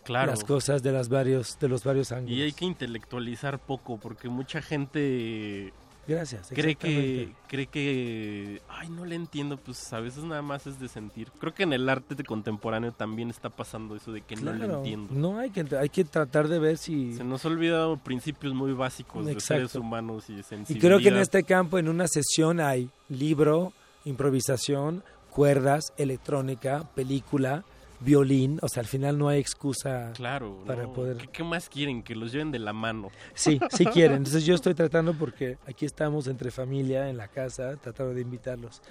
claro. las cosas de, las varios, de los varios ángulos. Y hay que intelectualizar poco, porque mucha gente Gracias. Cree que, cree que, ay, no le entiendo, pues a veces nada más es de sentir. Creo que en el arte de contemporáneo también está pasando eso de que claro, no le entiendo. No, hay que, hay que tratar de ver si... Se nos ha olvidado principios muy básicos Exacto. de seres humanos y sensibilidad. Y creo que en este campo, en una sesión hay libro, improvisación, cuerdas, electrónica, película, violín, o sea, al final no hay excusa claro, para no. poder... ¿Qué, ¿Qué, más quieren? Que los lleven de la mano. Sí, sí quieren. Entonces yo estoy tratando porque aquí estamos entre familia, en la casa, tratando de invitarlos.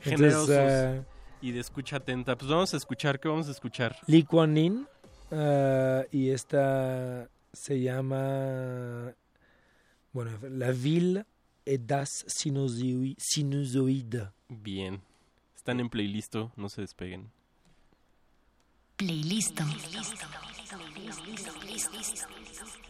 Generosos Entonces, uh, y de escucha atenta. Pues vamos a escuchar, ¿qué vamos a escuchar? Lee Kuan Yin, uh, y esta se llama, bueno, La Ville et das. Bien. Están en playlist, no se despeguen. Playlist. Playlist.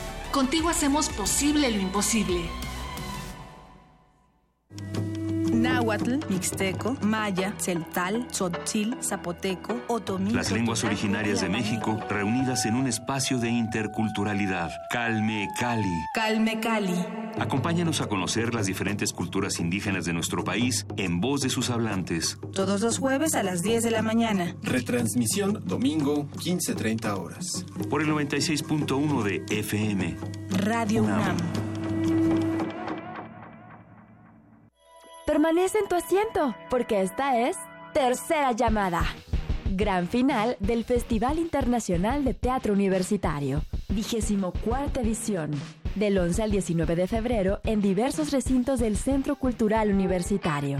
Contigo hacemos posible lo imposible. Náhuatl, Mixteco, Maya, Celtal, Tzotzil, Zapoteco, Otomí. Las lenguas originarias de México reunidas en un espacio de interculturalidad. Calme Cali. Calme Cali. Acompáñanos a conocer las diferentes culturas indígenas de nuestro país en voz de sus hablantes. Todos los jueves a las 10 de la mañana. Retransmisión domingo 15.30 horas. Por el 96.1 de FM. Radio UNAM. Permanece en tu asiento, porque esta es Tercera Llamada. Gran final del Festival Internacional de Teatro Universitario. Vigésimo cuarta edición. Del 11 al 19 de febrero en diversos recintos del Centro Cultural Universitario.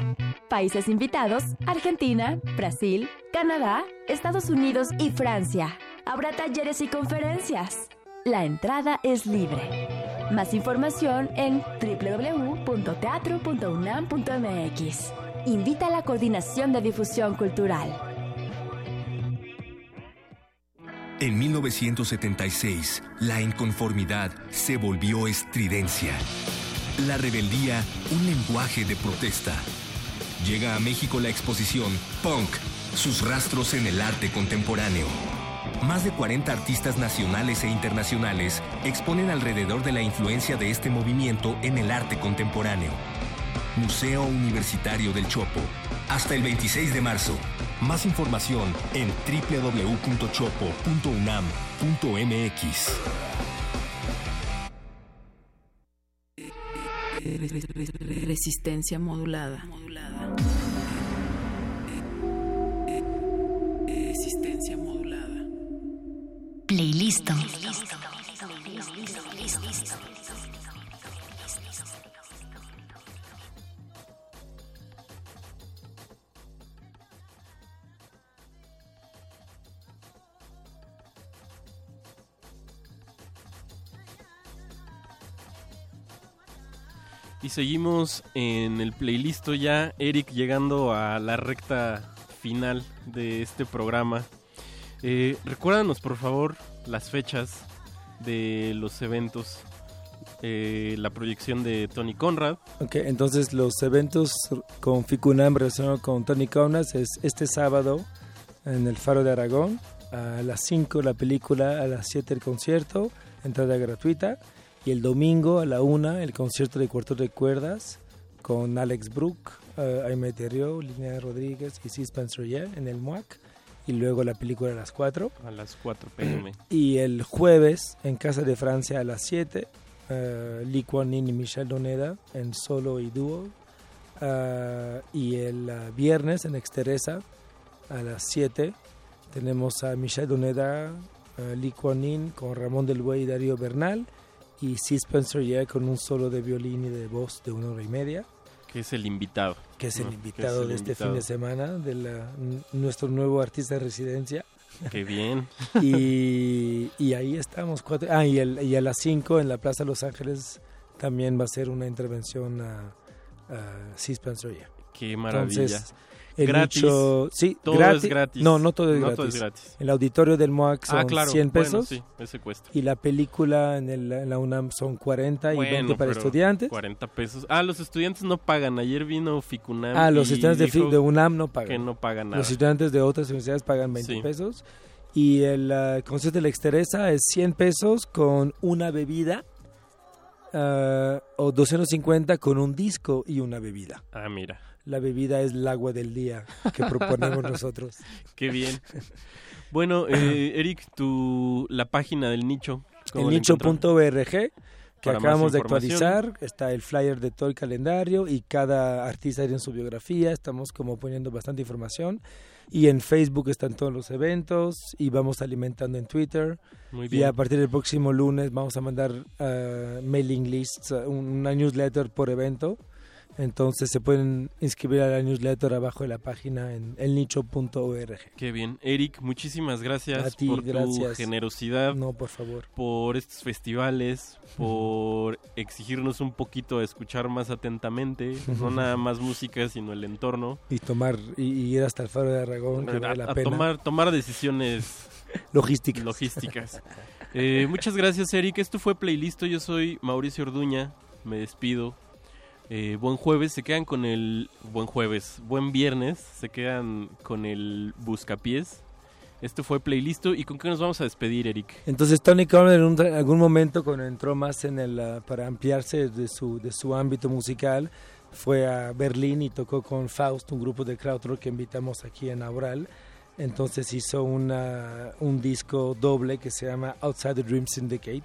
Países invitados: Argentina, Brasil, Canadá, Estados Unidos y Francia. Habrá talleres y conferencias. La entrada es libre. Más información en www.teatro.unam.mx. Invita a la Coordinación de Difusión Cultural. En 1976, la inconformidad se volvió estridencia. La rebeldía, un lenguaje de protesta. Llega a México la exposición Punk, sus rastros en el arte contemporáneo. Más de 40 artistas nacionales e internacionales exponen alrededor de la influencia de este movimiento en el arte contemporáneo. Museo Universitario del Chopo. Hasta el 26 de marzo. Más información en www.chopo.unam.mx. Resistencia modulada. Resistencia modulada. Playlist. Y seguimos en el playlist ya, Eric llegando a la recta final de este programa. Eh, recuérdanos por favor las fechas de los eventos, eh, la proyección de Tony Conrad. Ok, entonces los eventos con Ficunam relacionados con Tony Conrad es este sábado en el Faro de Aragón, a las 5 la película, a las 7 el concierto, entrada gratuita. Y el domingo a la 1 el concierto de Cuarto de Cuerdas con Alex Brook, uh, Aime Terrio, Lina Rodríguez y C. Spencer en el MUAC. Y luego la película a las 4. A las 4 pm. Y el jueves en Casa de Francia a las 7, uh, Lee Kuan Yin y Michelle Doneda en solo y dúo. Uh, y el viernes en Exteresa a las 7 tenemos a Michelle Doneda, Lee Kuan Yin con Ramón del Buey y Darío Bernal y C. Spencer ya con un solo de violín y de voz de una hora y media. Que es el invitado. Que es el ¿no? invitado es el de este invitado. fin de semana, de la, nuestro nuevo artista de residencia. Qué bien. y, y ahí estamos. Cuatro, ah, y, el, y a las 5 en la Plaza Los Ángeles también va a ser una intervención a, a C. Spencer. Qué maravilla. Entonces, el Gratis. nicho- sí, Todo gratis. es gratis. No, no todo es No gratis. todo es gratis. El auditorio del MOAC son Ah, claro. 100 Bueno, pesos. sí, ese cuesta. Y la película en, el- en la UNAM son 40 y Bueno, 20 para estudiantes. 40 pesos. Ah, los estudiantes no pagan. Ayer vino Ficunam. Ah, los y estudiantes de, de UNAM no pagan. Que no pagan nada. Los estudiantes de otras universidades pagan 20 Sí. pesos. Y el ah, concierto de la Exteresa es 100 pesos con una bebida. ah, o 250 con un disco y una bebida. Ah, mira. La bebida es el agua del día que proponemos nosotros. Qué bien. Bueno, eh, Eric, tu, la página del nicho. ¿cómo El nicho.org que para acabamos de actualizar. Está el flyer de todo el calendario y cada artista tiene su biografía. Estamos como poniendo bastante información. Y en Facebook están todos los eventos y vamos alimentando en Twitter. Muy Y bien. a partir del próximo lunes vamos a mandar eh, mailing lists, un- una newsletter por evento. Entonces se pueden inscribir a la newsletter abajo de la página en elnicho.org. Qué bien. Eric, muchísimas gracias A ti, por tu generosidad. No, por favor. Por estos festivales, por exigirnos un poquito a escuchar más atentamente, no nada más música, sino el entorno. Y tomar y, y ir hasta el Faro de Aragón, que a, vale la a pena. tomar, tomar decisiones Logísticas. logísticas. Eh, muchas gracias, Eric. Esto fue Playlisto. Yo soy Mauricio Orduña. Me despido. Eh, buen jueves. Se quedan con el. Buen jueves. Buen viernes. Se quedan con el Buscapiés. Esto fue Playlisto. ¿Y con qué nos vamos a despedir, Eric? Entonces Tony Conner en, un- algún momento cuando entró más en el ah, para ampliarse de su de su ámbito musical fue a Berlín y tocó con Faust, un grupo de krautrock que invitamos aquí en Aural. Entonces hizo una, un disco doble que se llama Outside the Dream Syndicate,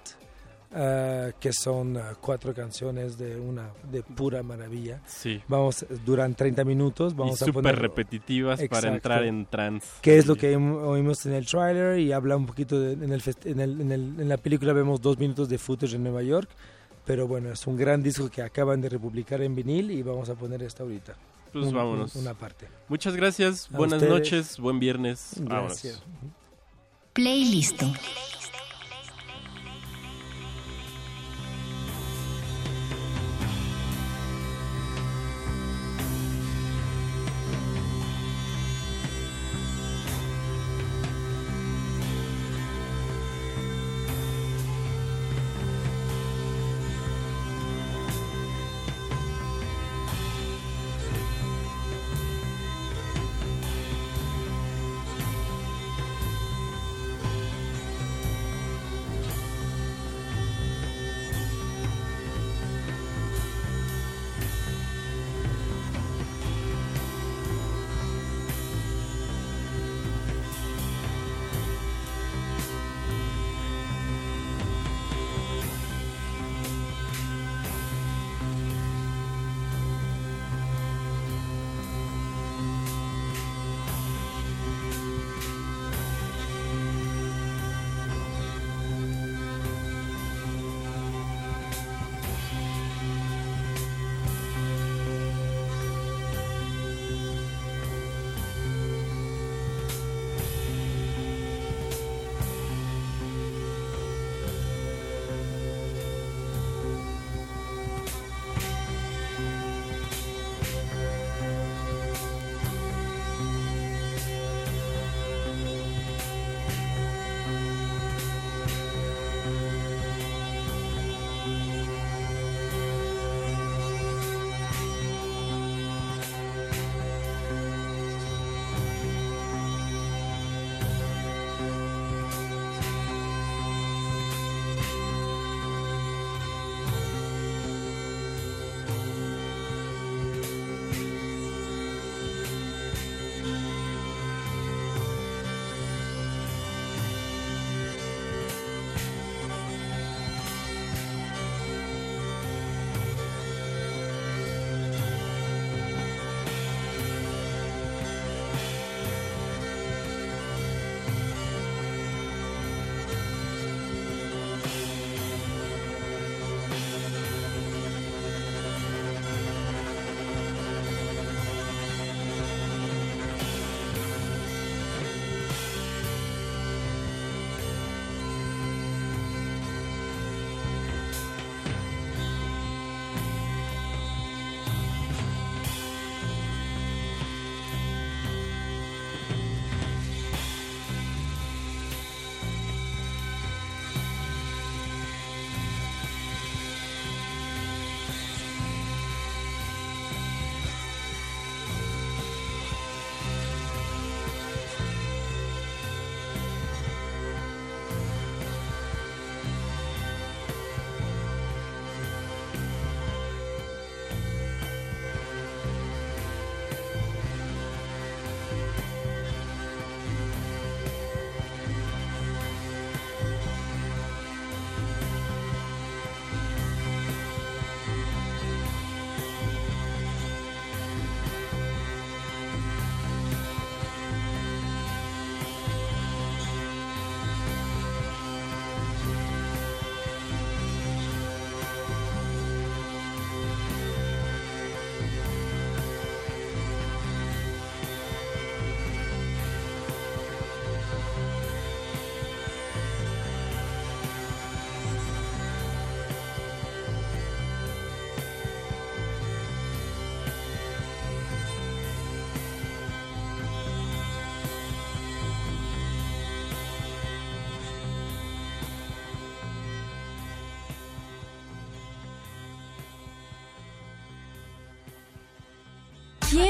ah, que son ah, cuatro canciones de una de pura maravilla. Sí. Vamos, duran 30 minutos. Vamos y a súper poner repetitivas para Exacto. entrar en trance. ¿Qué es lo que oímos en el trailer? Y habla un poquito de- en, el fest- en, el- en el- en la película vemos dos minutos de footage en Nueva York, pero bueno, es un gran disco que acaban de republicar en vinil y vamos a poner esta ahorita. Pues Un- vámonos. un- una parte. Muchas gracias. A Buenas ustedes. noches. Buen viernes. Vámonos. Gracias.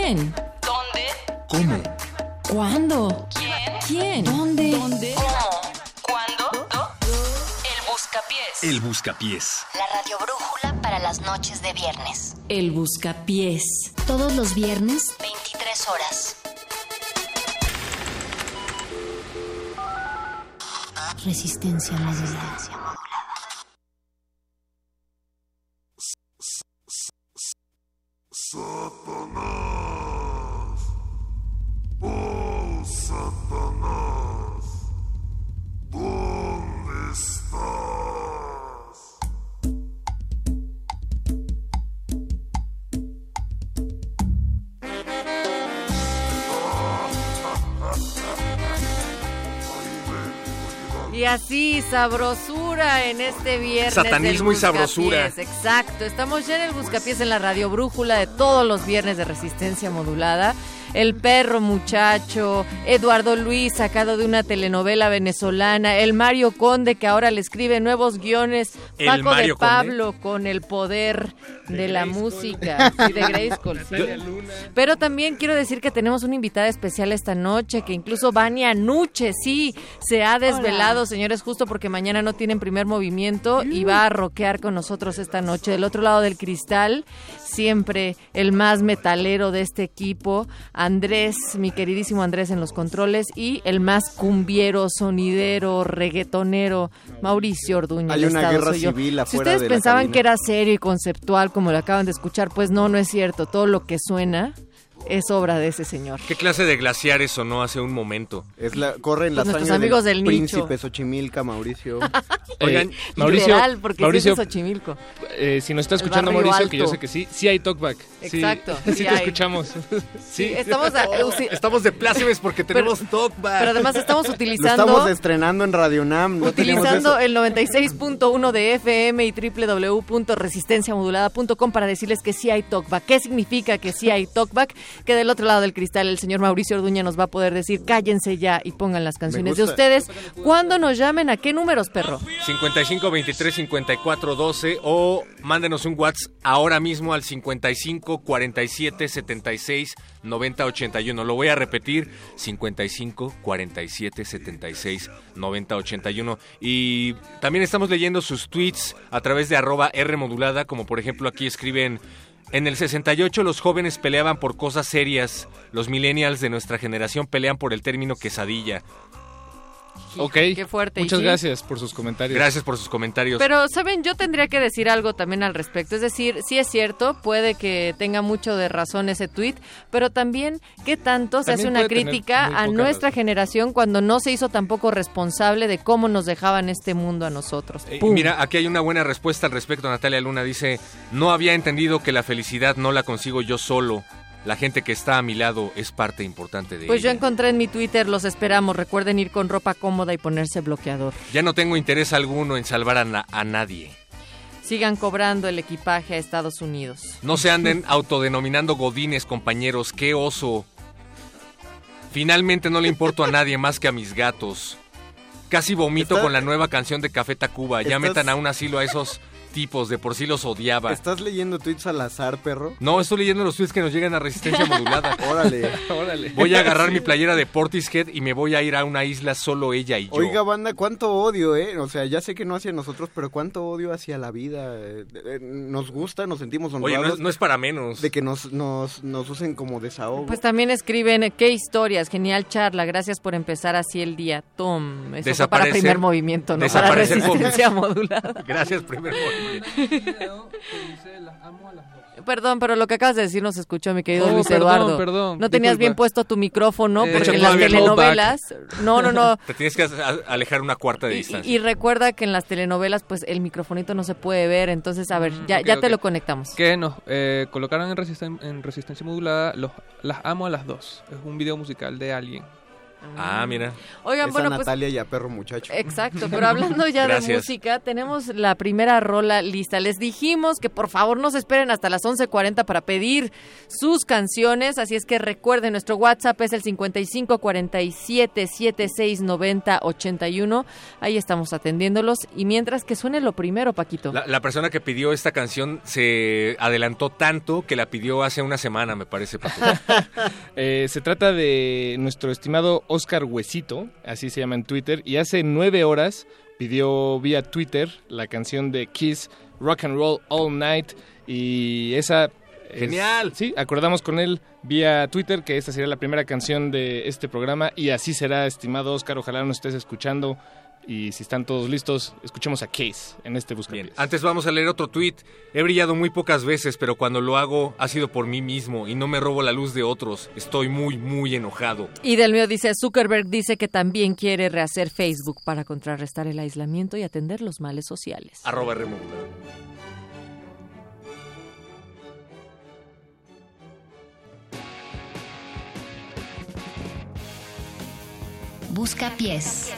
¿Quién? ¿Cómo? ¿Cuándo? ¿Quién? ¿Dónde? ¿Cómo? ¿Cuándo? El buscapiés. El buscapiés. La radio brújula para las noches de viernes. El buscapiés. Todos los viernes, 23 horas. Resistencia modulada. Sabrosura en este viernes. Satanismo y sabrosura. Exacto, estamos ya en el Buscapiés en la Radio Brújula de todos los viernes de resistencia modulada. El perro muchacho, Eduardo Luis sacado de una telenovela venezolana, el Mario Conde que ahora le escribe nuevos guiones, El Paco Mario de Pablo con el poder de, la música, sí, de Grayskull, sí. Pero también quiero decir que tenemos una invitada especial esta noche, que incluso Vania Nuche, sí, se ha desvelado, señores, justo porque mañana no tienen primer movimiento y va a rockear con nosotros esta noche. Del otro lado del cristal, siempre el más metalero de este equipo, Andrés, mi queridísimo Andrés en los controles, y el más cumbiero, sonidero, reggaetonero, Mauricio Orduña. Hay una guerra civil Si afuera ustedes de la pensaban que era serio y conceptual, como lo acaban de escuchar, pues no, no es cierto. Todo lo que suena es obra de ese señor. ¿Qué clase de glaciares sonó hace un momento? Es la, corre en la Pues nuestros sangre amigos del nicho. príncipe Xochimilca, Mauricio. Oigan, Mauricio, Literal, porque Mauricio, sí es de Xochimilco. eh, si nos está escuchando Mauricio, que yo sé que sí, sí hay talkback. Exacto, Sí, sí te hay. escuchamos. Sí, estamos, a- Estamos de plácemes porque tenemos talkback. pero además estamos Lo utilizando... estamos estrenando en Radio Nam. no Utilizando el 96.1 de FM y www.resistenciamodulada.com para decirles que sí hay talkback. ¿Qué significa que sí hay talkback? Que del otro lado del cristal el señor Mauricio Orduña nos va a poder decir cállense ya y pongan las canciones de ustedes. ¿Cuándo nos llamen? ¿A qué números, perro? 55 23 54 12 o mándenos un WhatsApp ahora mismo al 55 47 76 90 81. Lo voy a repetir: 55 47 76 90 81. Y también estamos leyendo sus tweets a través de arroba R modulada, como por ejemplo aquí escriben. En el 68 los jóvenes peleaban por cosas serias, los millennials de nuestra generación pelean por el término quesadilla. Ok. Qué fuerte, Muchas gracias por sus comentarios. Gracias por sus comentarios. Pero, ¿saben? Yo tendría que decir algo también al respecto. Es decir, sí es cierto, puede que tenga mucho de razón ese tweet, pero también, ¿qué tanto se También hace una crítica a nuestra generación cuando no se hizo tampoco responsable de cómo nos dejaban este mundo a nosotros? Eh. Mira, aquí hay una buena respuesta al respecto. Natalia Luna dice, no había entendido que la felicidad no la consigo yo solo. La gente que está a mi lado es parte importante de Pues yo encontré en mi Twitter, los esperamos. Recuerden ir con ropa cómoda y ponerse bloqueador. Ya no tengo interés alguno en salvar a, na- a nadie. Sigan cobrando el equipaje a Estados Unidos. No se anden autodenominando godines, compañeros. ¡Qué oso! Finalmente no le importo a nadie más que a mis gatos. Casi vomito Está- con la nueva canción de Café Tacuba. Ya metan a un asilo a esos tipos. De por sí los odiaba. ¿Estás leyendo tweets al azar, perro? No, estoy leyendo los tweets que nos llegan a Resistencia Modulada. Órale. Órale. Voy a agarrar mi playera de Portishead y me voy a ir a una isla solo ella y yo. Oiga, banda, cuánto odio, ¿eh? O sea, ya sé que no hacia nosotros, pero cuánto odio hacia la vida. eh, eh, Nos gusta, nos sentimos Oye, honrados. no es, no es para menos. De que nos, nos, nos usen como desahogo. Pues también escriben, qué historias, genial charla, gracias por empezar así el día. Tom, eso fue para Desaparecer- primer movimiento, no para resistencia modulada. Gracias, primer movimiento. Perdón, pero lo que acabas de decir nos escuchó mi querido Oh, Luis perdón, Eduardo. perdón, no tenías disculpa. bien puesto tu micrófono Eh, porque en las telenovelas... No, no, no. Te tienes que alejar una cuarta de Y, distancia. y recuerda que en las telenovelas pues el microfonito no se puede ver, entonces a ver, ya, ok, ya te lo conectamos. Que nos eh, colocaron en, resisten- en resistencia modulada los, Las amo a las dos. Es un video musical de alguien. Ah, mira. Oigan, Esa bueno, pues Natalia y a perro muchacho. Exacto, pero hablando ya de música, tenemos la primera rola lista. Les dijimos que por favor no se esperen hasta las 11.40 para pedir sus canciones, así es que recuerden, nuestro WhatsApp es el 5547769081. Ahí estamos atendiéndolos y mientras que suene lo primero, Paquito. La, la persona que pidió esta canción se adelantó tanto que la pidió hace una semana, me parece. Paco. Eh, se trata de nuestro estimado Oscar Huesito, así se llama en Twitter, y hace nueve horas pidió vía Twitter la canción de Kiss Rock and Roll All Night y esa... es- Genial. sí, acordamos con él vía Twitter que esta sería la primera canción de este programa y así será, estimado Oscar, ojalá nos estés escuchando y si están todos listos, escuchemos a Case en este Buscapiés. Antes vamos a leer otro tweet. He brillado muy pocas veces, pero cuando lo hago ha sido por mí mismo y no me robo la luz de otros. Estoy muy, muy enojado. Y del mío dice, Zuckerberg dice que también quiere rehacer Facebook para contrarrestar el aislamiento y atender los males sociales. Arroba Remo. Busca pies.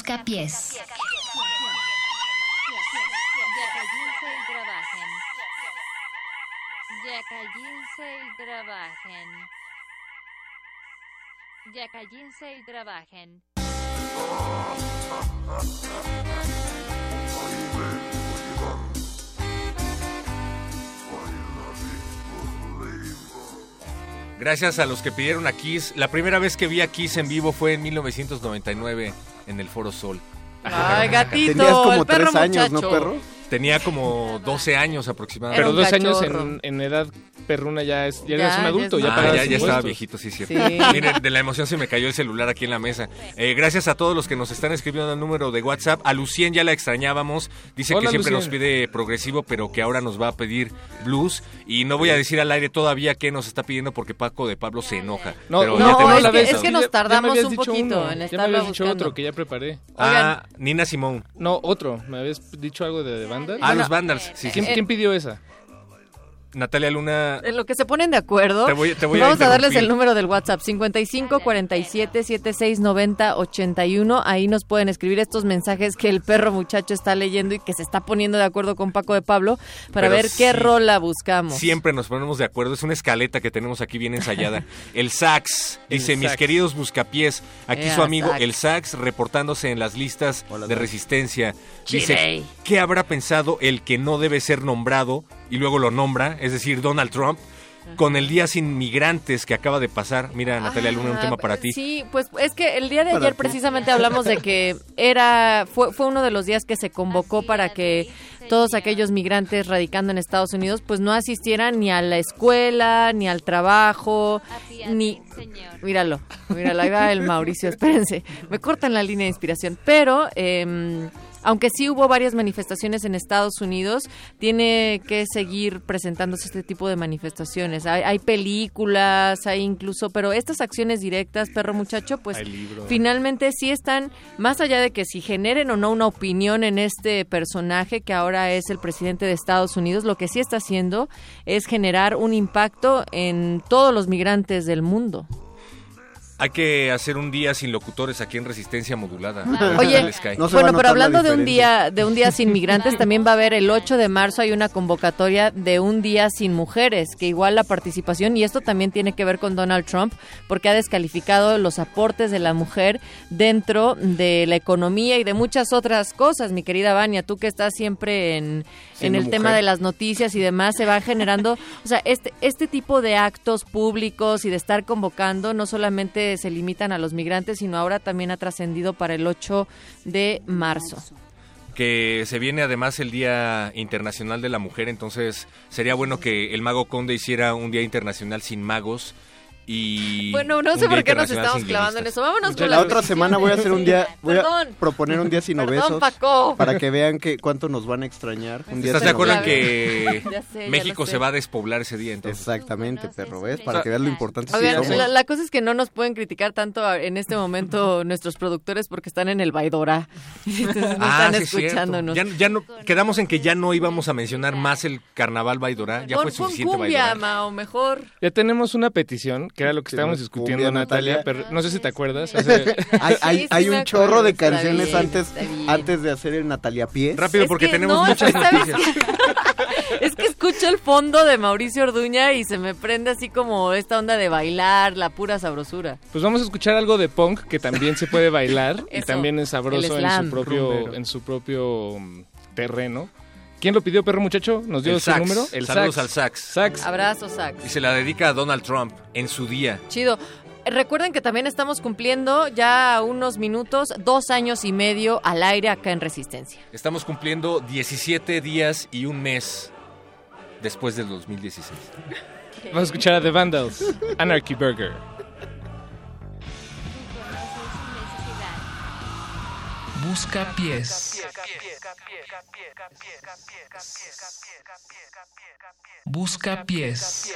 Busca pies. Ya cállense y trabajen. Ya cállense y trabajen. Gracias a los que pidieron a Kiss. La primera vez que vi a Kiss en vivo fue en 1999 en el Foro Sol. Ay, gatito, Tenías como el perro tres años, muchacho. ¿no, perro? Tenía como 12 años aproximadamente. Pero dos años en edad perruna ya, es, ya, Ya, eres un ya adulto, es ya, Ah, ya, ya estaba viejito, sí, cierto. Sí. Miren, de la emoción se me cayó el celular aquí en la mesa. Eh, gracias a todos los que nos están escribiendo al número de WhatsApp. A Lucien ya la extrañábamos. Dice Hola, que siempre Lucien. nos pide progresivo, pero que ahora nos va a pedir blues. Y no voy a decir al aire todavía qué nos está pidiendo porque Paco de Pablo se enoja. No, pero no, ya es que- decir. es que nos Ya- ya me tardamos un dicho poquito uno, en Ya me estarlo habías dicho otro que ya preparé. Ah, Nina Simone. No, otro. ¿Me habías dicho algo de, de Vandal? Ah, los Vandals. Sí, sí, ¿Quién, sí. quién pidió esa? Natalia Luna, En lo que se ponen de acuerdo, Te voy- te voy a vamos a, darles el número del WhatsApp 55 47 76 90 81. Ahí nos pueden escribir estos mensajes que el perro muchacho está leyendo y que se está poniendo de acuerdo con Paco de Pablo para Pero ver qué rola buscamos. siempre nos ponemos de acuerdo. Es una escaleta que tenemos aquí bien ensayada. El sax, dice, El mis queridos buscapiés, aquí su amigo sax. el sax reportándose en las listas de resistencia. Dice, Chile. ¿qué habrá pensado el que no debe ser nombrado y luego lo nombra? Es decir, Donald Trump. Con el Día Sin Migrantes que acaba de pasar. Mira, Natalia Luna, un Ah, tema para ti. Sí, pues es que el día de ayer precisamente hablamos de que era fue, fue uno de los días que se convocó para que todos aquellos migrantes radicando en Estados Unidos pues no asistieran ni a la escuela, ni al trabajo, ni míralo, míralo, ahí va el Mauricio, espérense, me cortan la línea de inspiración, pero em, aunque sí hubo varias manifestaciones en Estados Unidos, tiene que seguir presentándose este tipo de manifestaciones. Hay, hay películas, hay incluso, pero estas acciones directas, perro muchacho, pues finalmente sí están, más allá de que si generen o no una opinión en este personaje que ahora es el presidente de Estados Unidos, lo que sí está haciendo es generar un impacto en todos los migrantes del mundo. Hay que hacer un día sin locutores aquí en Resistencia Modulada. Oye, bueno, pero hablando de un día de un día sin migrantes, también va a haber el 8 de marzo hay una convocatoria de un día sin mujeres, que igual la participación y esto también tiene que ver con Donald Trump porque ha descalificado los aportes de la mujer dentro de la economía y de muchas otras cosas, mi querida Vania, tú que estás siempre en, en el tema de las noticias y demás se va generando, o sea, este este tipo de actos públicos y de estar convocando no solamente se limitan a los migrantes, sino ahora también ha trascendido para el 8 de marzo. que se viene además el Día Internacional de la Mujer, entonces sería bueno que el Mago Conde hiciera un Día Internacional sin magos y Bueno, no sé por qué nos estamos sin clavando en eso. Vámonos con La la otra semana voy a hacer un día, voy a Perdón. proponer un día sin Perdón, obesos Paco. para que vean que cuánto nos van a extrañar. Un día ¿Estás de acuerdo en que Ya sé, ya México se va a despoblar ese día entonces? Exactamente, perro, ¿ves? Para que veas lo importante que Oigan, somos. la, la cosa es que no nos pueden criticar tanto en este momento nuestros productores porque están en el Baidora. No Ah, están sí, es escuchándonos. Ya, ya no, quedamos en que ya no íbamos a mencionar más el Carnaval Baidora. Ya fue suficiente Baidora. Mejor. Ya tenemos una petición, que era lo que estábamos discutiendo, Natalia, Natalia. pero no sé si te acuerdas. hace- Hay, hay, Sí, sí hay me un chorro de canciones bien, antes, está bien. antes de hacer el Natalia Pies. Rápido, Es porque que tenemos no, muchas ¿sabes noticias. Es que escucho el fondo de Mauricio Orduña y se me prende así como esta onda de bailar, la pura sabrosura. Pues vamos a escuchar algo de punk que también se puede bailar y también es sabroso en su propio Rumbero. en su propio mm, terreno. ¿Quién lo pidió, perro muchacho? ¿Nos dio El sax. número? Saludos al sax. Sax. Abrazo, Sax. Y se la dedica a Donald Trump en su día. Chido. Recuerden que también estamos cumpliendo ya unos minutos, dos años y medio al aire acá en Resistencia. Estamos cumpliendo 17 días y un mes después del 2016. Vamos a escuchar a The Vandals, Anarchy Burger. Busca pies. Busca pies.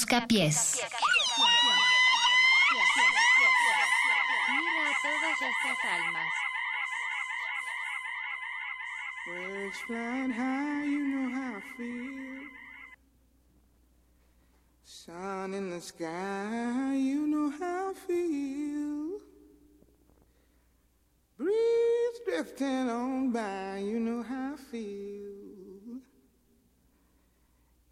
Busca pies. Mira a todas estas almas. Birds flying high, you know how I feel. Sun in the sky, you know how I feel. Breeze drifting on by, you know how I feel.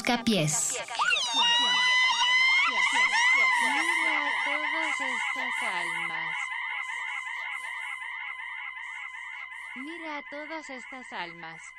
Busca pies. Mira todas estas almas. Mira a todas estas almas.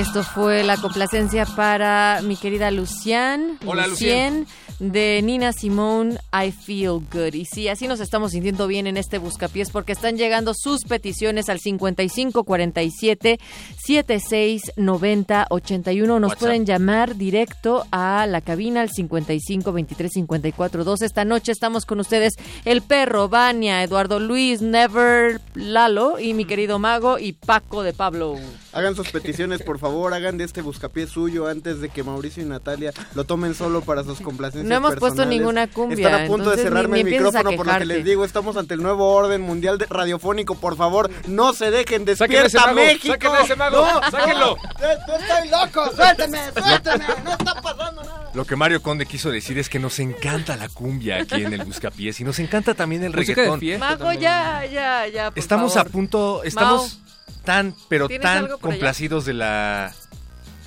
Esto fue la complacencia para mi querida Lucian. Hola, Lucien, De Nina Simone, I Feel Good. Y sí, así nos estamos sintiendo bien en este Buscapiés porque están llegando sus peticiones al 5547 7690 81. Nos WhatsApp. pueden llamar directo a la cabina al 55 23 54 2. Esta noche estamos con ustedes el perro, Vania, Eduardo Luis, Never Lalo y mi querido Mago y Paco de Pablo. Hagan sus peticiones, por favor, hagan de este buscapié suyo antes de que Mauricio y Natalia lo tomen solo para sus complacencias No hemos puesto ninguna cumbia, Están a punto de cerrarme ni- el ni micrófono por lo que les digo, estamos ante el nuevo orden mundial de radiofónico, por favor, no se dejen, Saquen a ese despierta mago, México. saquen a ese mago, no, sáquenlo. no, estoy loco, suélteme, suélteme, no está pasando nada. Lo que Mario Conde quiso decir es que nos encanta la cumbia aquí en el Buscapiés y nos encanta también el reggaetón. Mago, ya, ya, ya. por Estamos favor. a punto, estamos tan, pero ¿tienes tan allá? complacidos de la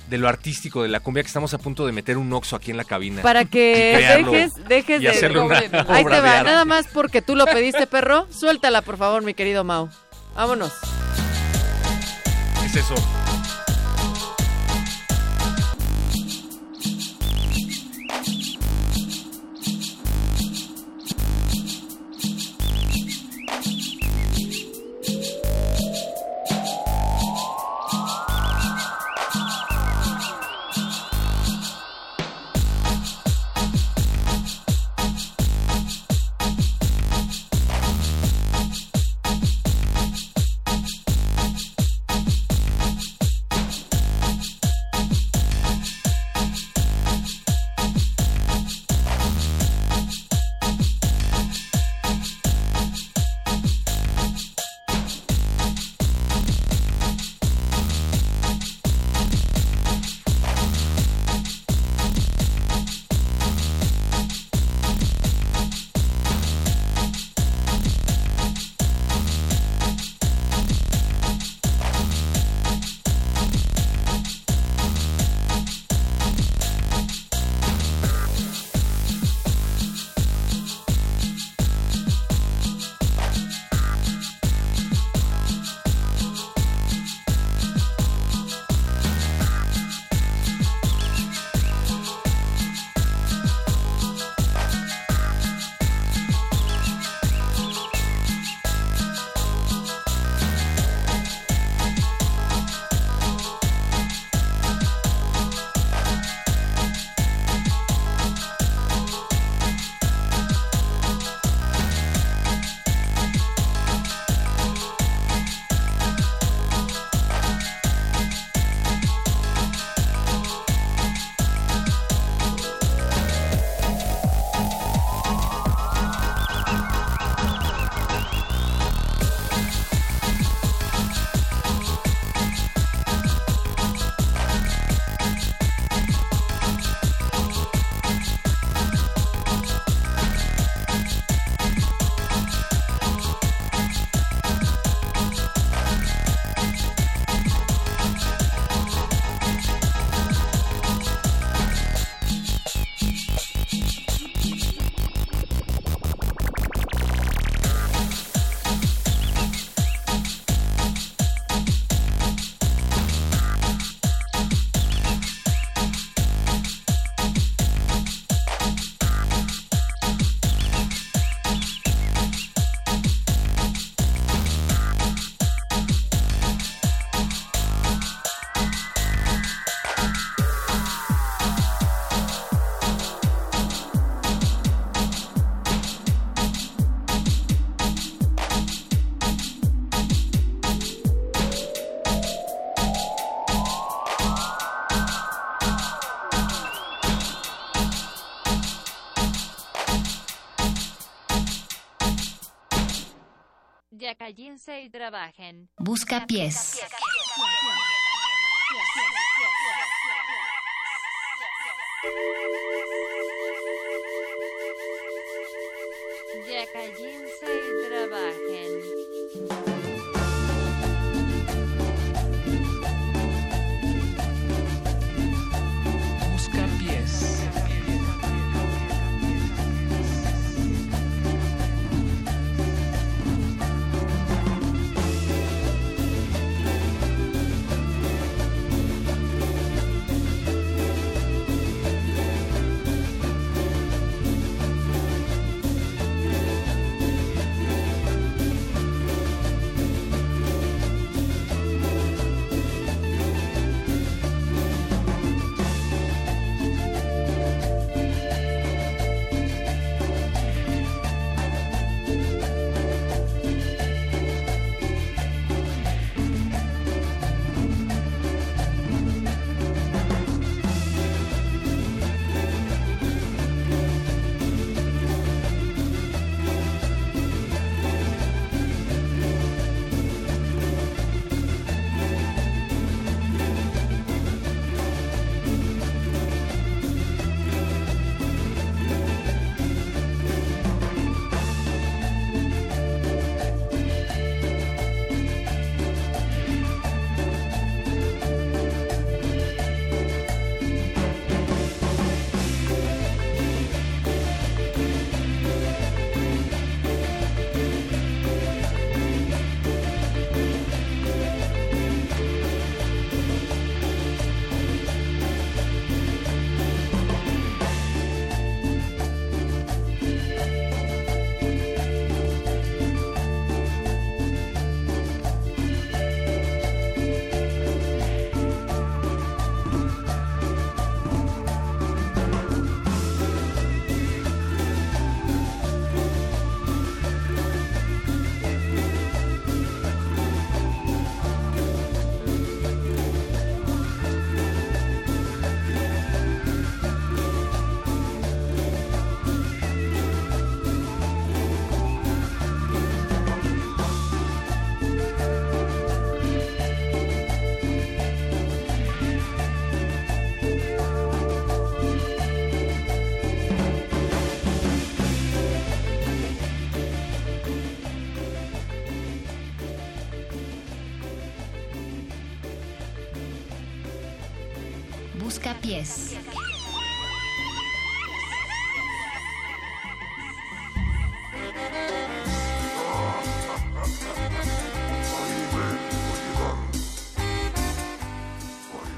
de lo artístico de la cumbia que estamos a punto de meter un oxo aquí en la cabina. Para que dejes, dejes y de... una Ahí te va, nada más porque tú lo pediste, perro. Suéltala, por favor, mi querido Mau. Vámonos. ¿Qué es eso? Busca pies.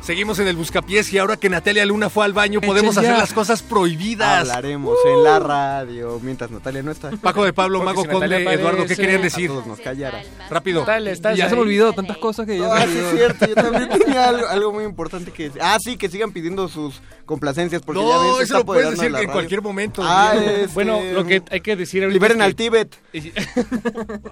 Seguimos en el Buscapiés y ahora que Natalia Luna fue al baño podemos hacer ya. las cosas prohibidas. Hablaremos en la radio mientras Natalia no está. Paco de Pablo, Mago si Conde, Eduardo, ¿qué querían decir? a todos nos callara. Rápido. Dale, estás ya se me olvidó tantas cosas que ya Ah, sí, es cierto, yo también tenía algo, algo muy importante que decir. Ah, sí, que sigan pidiendo sus complacencias porque No, ya ven, se eso está lo puedes decir en cualquier momento. Ah, Diego. este, Bueno, lo que hay que decir ahorita Liberen es que- al Tíbet.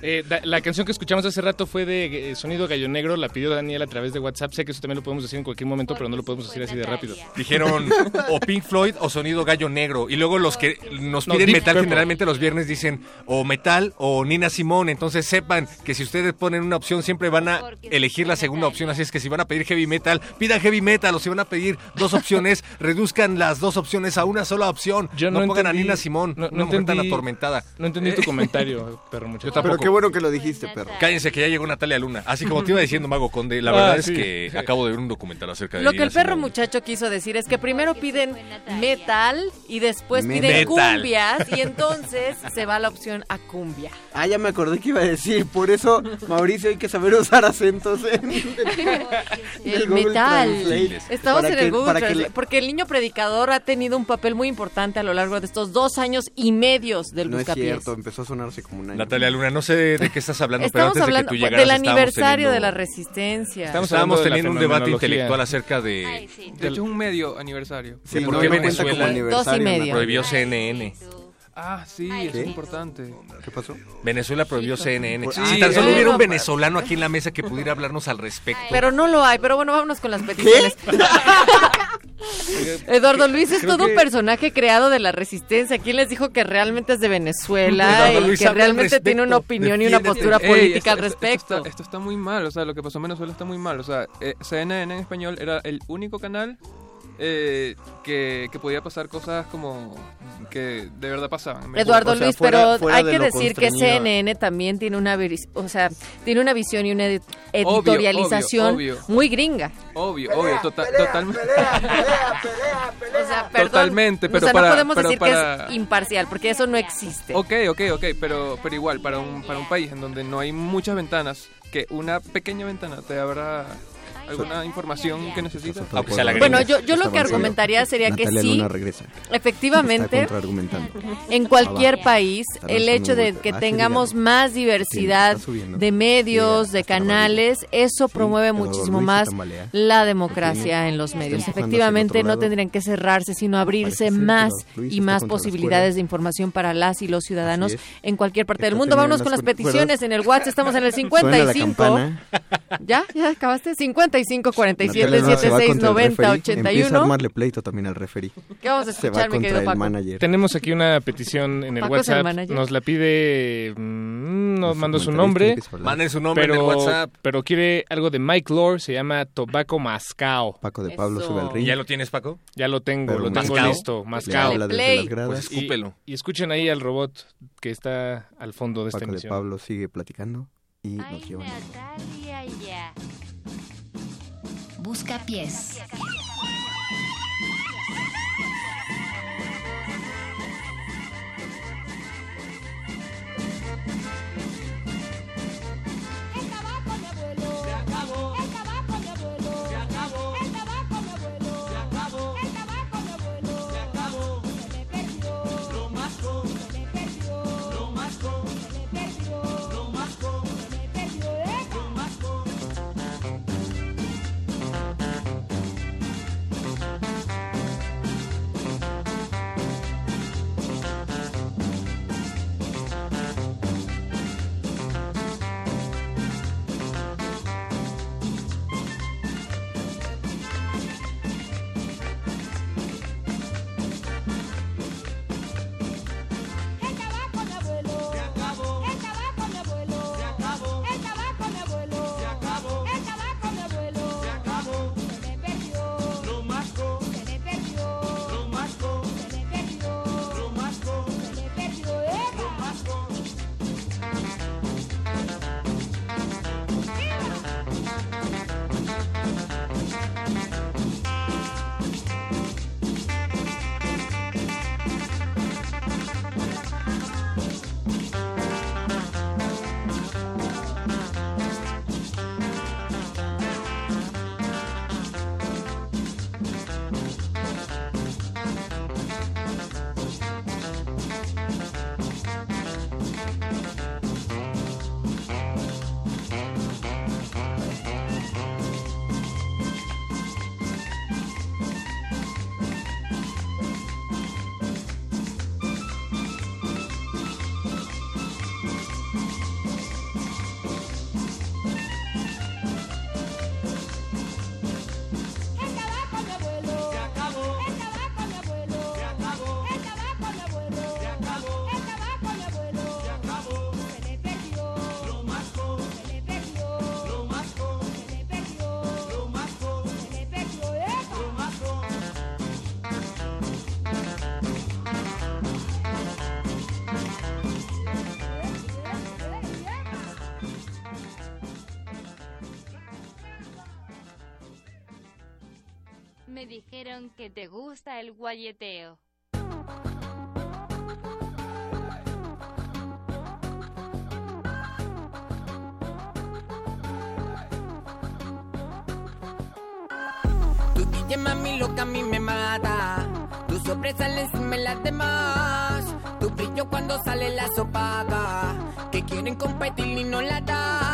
Eh, la canción que escuchamos hace rato fue de eh, Sonido Gallo Negro, la pidió Daniel a través de WhatsApp. Sé que eso también lo podemos decir en cualquier momento, pero no lo podemos decir así de rápido. Dijeron o Pink Floyd o Sonido Gallo Negro. Y luego los que nos No, piden metal generalmente los viernes dicen o metal o Nina Simón. Entonces sepan que si ustedes ponen una opción siempre van a elegir la segunda opción. Así es que si van a pedir heavy metal, pidan heavy metal. O si van a pedir dos opciones, reduzcan las dos opciones a una sola opción. Yo no, no pongan entendí- a Nina Simón. no- No, mujer tan entendí- atormentada. No entendí tu Eh. comentario, perro muchacho. Yo tampoco. Pero qué bueno que lo dijiste, perro. Cállense que ya llegó Natalia Luna. Así como te iba diciendo Mago Conde, la Ah, verdad sí. es que acabo de ver un documental acerca de Lo que el perro muchacho quiso decir es que primero piden metal y después piden cumbias y entonces se va la opción a cumbia. Ah, ya me acordé que iba a decir. Por eso, Mauricio, hay que saber usar acentos en, en El metal. Estamos Para en el Google para que Translate, la- porque el niño predicador ha tenido un papel muy importante a lo largo de estos dos años y medios del No es cierto, empezó a sonarse como un año. Natalia Luna, no sé de qué estás hablando, pero Estamos antes hablando de que tú llegaras del aniversario teniendo- de la resistencia. Estamos Estábamos teniendo un debate fenomenología. intelectual acerca de, De hecho, es un medio aniversario. Sí, de por no, qué no cuenta Venezuela como aniversario, Dos y medio. prohibió CNN. Ah, sí, eso ¿Qué? es importante. ¿Qué pasó? Venezuela prohibió CNN. Sí, si tan solo hubiera un venezolano aquí en la mesa que pudiera hablarnos al respecto. Pero no lo hay, pero bueno, vámonos con las peticiones. Eduardo Luis es Creo todo un que- personaje creado de la resistencia. ¿Quién les dijo que realmente es de Venezuela y Luis que realmente tiene una respecto. opinión y una postura Ey, política al esto- respecto? Esto está, esto está muy mal, o sea, lo que pasó en Venezuela está muy mal. O sea, eh, CNN en español era el único canal eh, que, que podía pasar cosas como que de verdad pasaban. Eduardo O sea, Luis, fuera- pero fuera hay de que decir que. CNN también tiene una, o sea, tiene una visión y una editorialización obvio, obvio. muy gringa. Obvio, obvio, tota- totalmente. O sea, perdón, Totalmente, pero o sea, para- no podemos pero decir que es imparcial, porque eso no existe. Ok, ok, ok, pero, pero igual, para un, para un país en donde no hay muchas ventanas, que una pequeña ventana te abra alguna información que necesitas. Aunque sea la Bueno, yo, yo lo que argumentaría sería que sí, efectivamente, en cualquier país, el hecho de que Ah, tengamos más diversidad de medios, de canales, eso promueve muchísimo más la democracia en los medios. Efectivamente, no tendrían que cerrarse, sino abrirse más y más posibilidades de información para las y los ciudadanos en cualquier parte del mundo. Vámonos con las peticiones en el WhatsApp, estamos en el Suena la 55. campana. ¿Ya? ¿Ya acabaste? 55 47 Natalia Luna se va 76 contra el 90 referee. Empieza a 81. armarle pleito también al referee. ¿Qué vamos a Se va escuchar, mi contra querido el Paco? manager. Tenemos aquí una petición en el ¿Paco es el WhatsApp. manager? Nos la pide. mm, nos mandó su nombre. Manden su nombre en pero, el WhatsApp. Pero quiere algo de Mike Lore. Se llama Tobacco Mascao. Paco de Pablo Eso. sube al ring. ¿Ya lo tienes, Paco? Ya lo tengo, Pero lo tengo Mascao. listo. Le Mascao. habla desde Play. las gradas. Pues escúpelo. Y escuchen ahí al robot que está al fondo de esta Paco de emisión. Pablo sigue platicando y Ay, nos lleva. Natalia, ya. Busca pies. Te gusta el guayeteo. Tu mami loca a mí me mata. Tu sorpresa encima de las demás. Tu brillo cuando sale la sopaga. Que quieren competir y no la dan.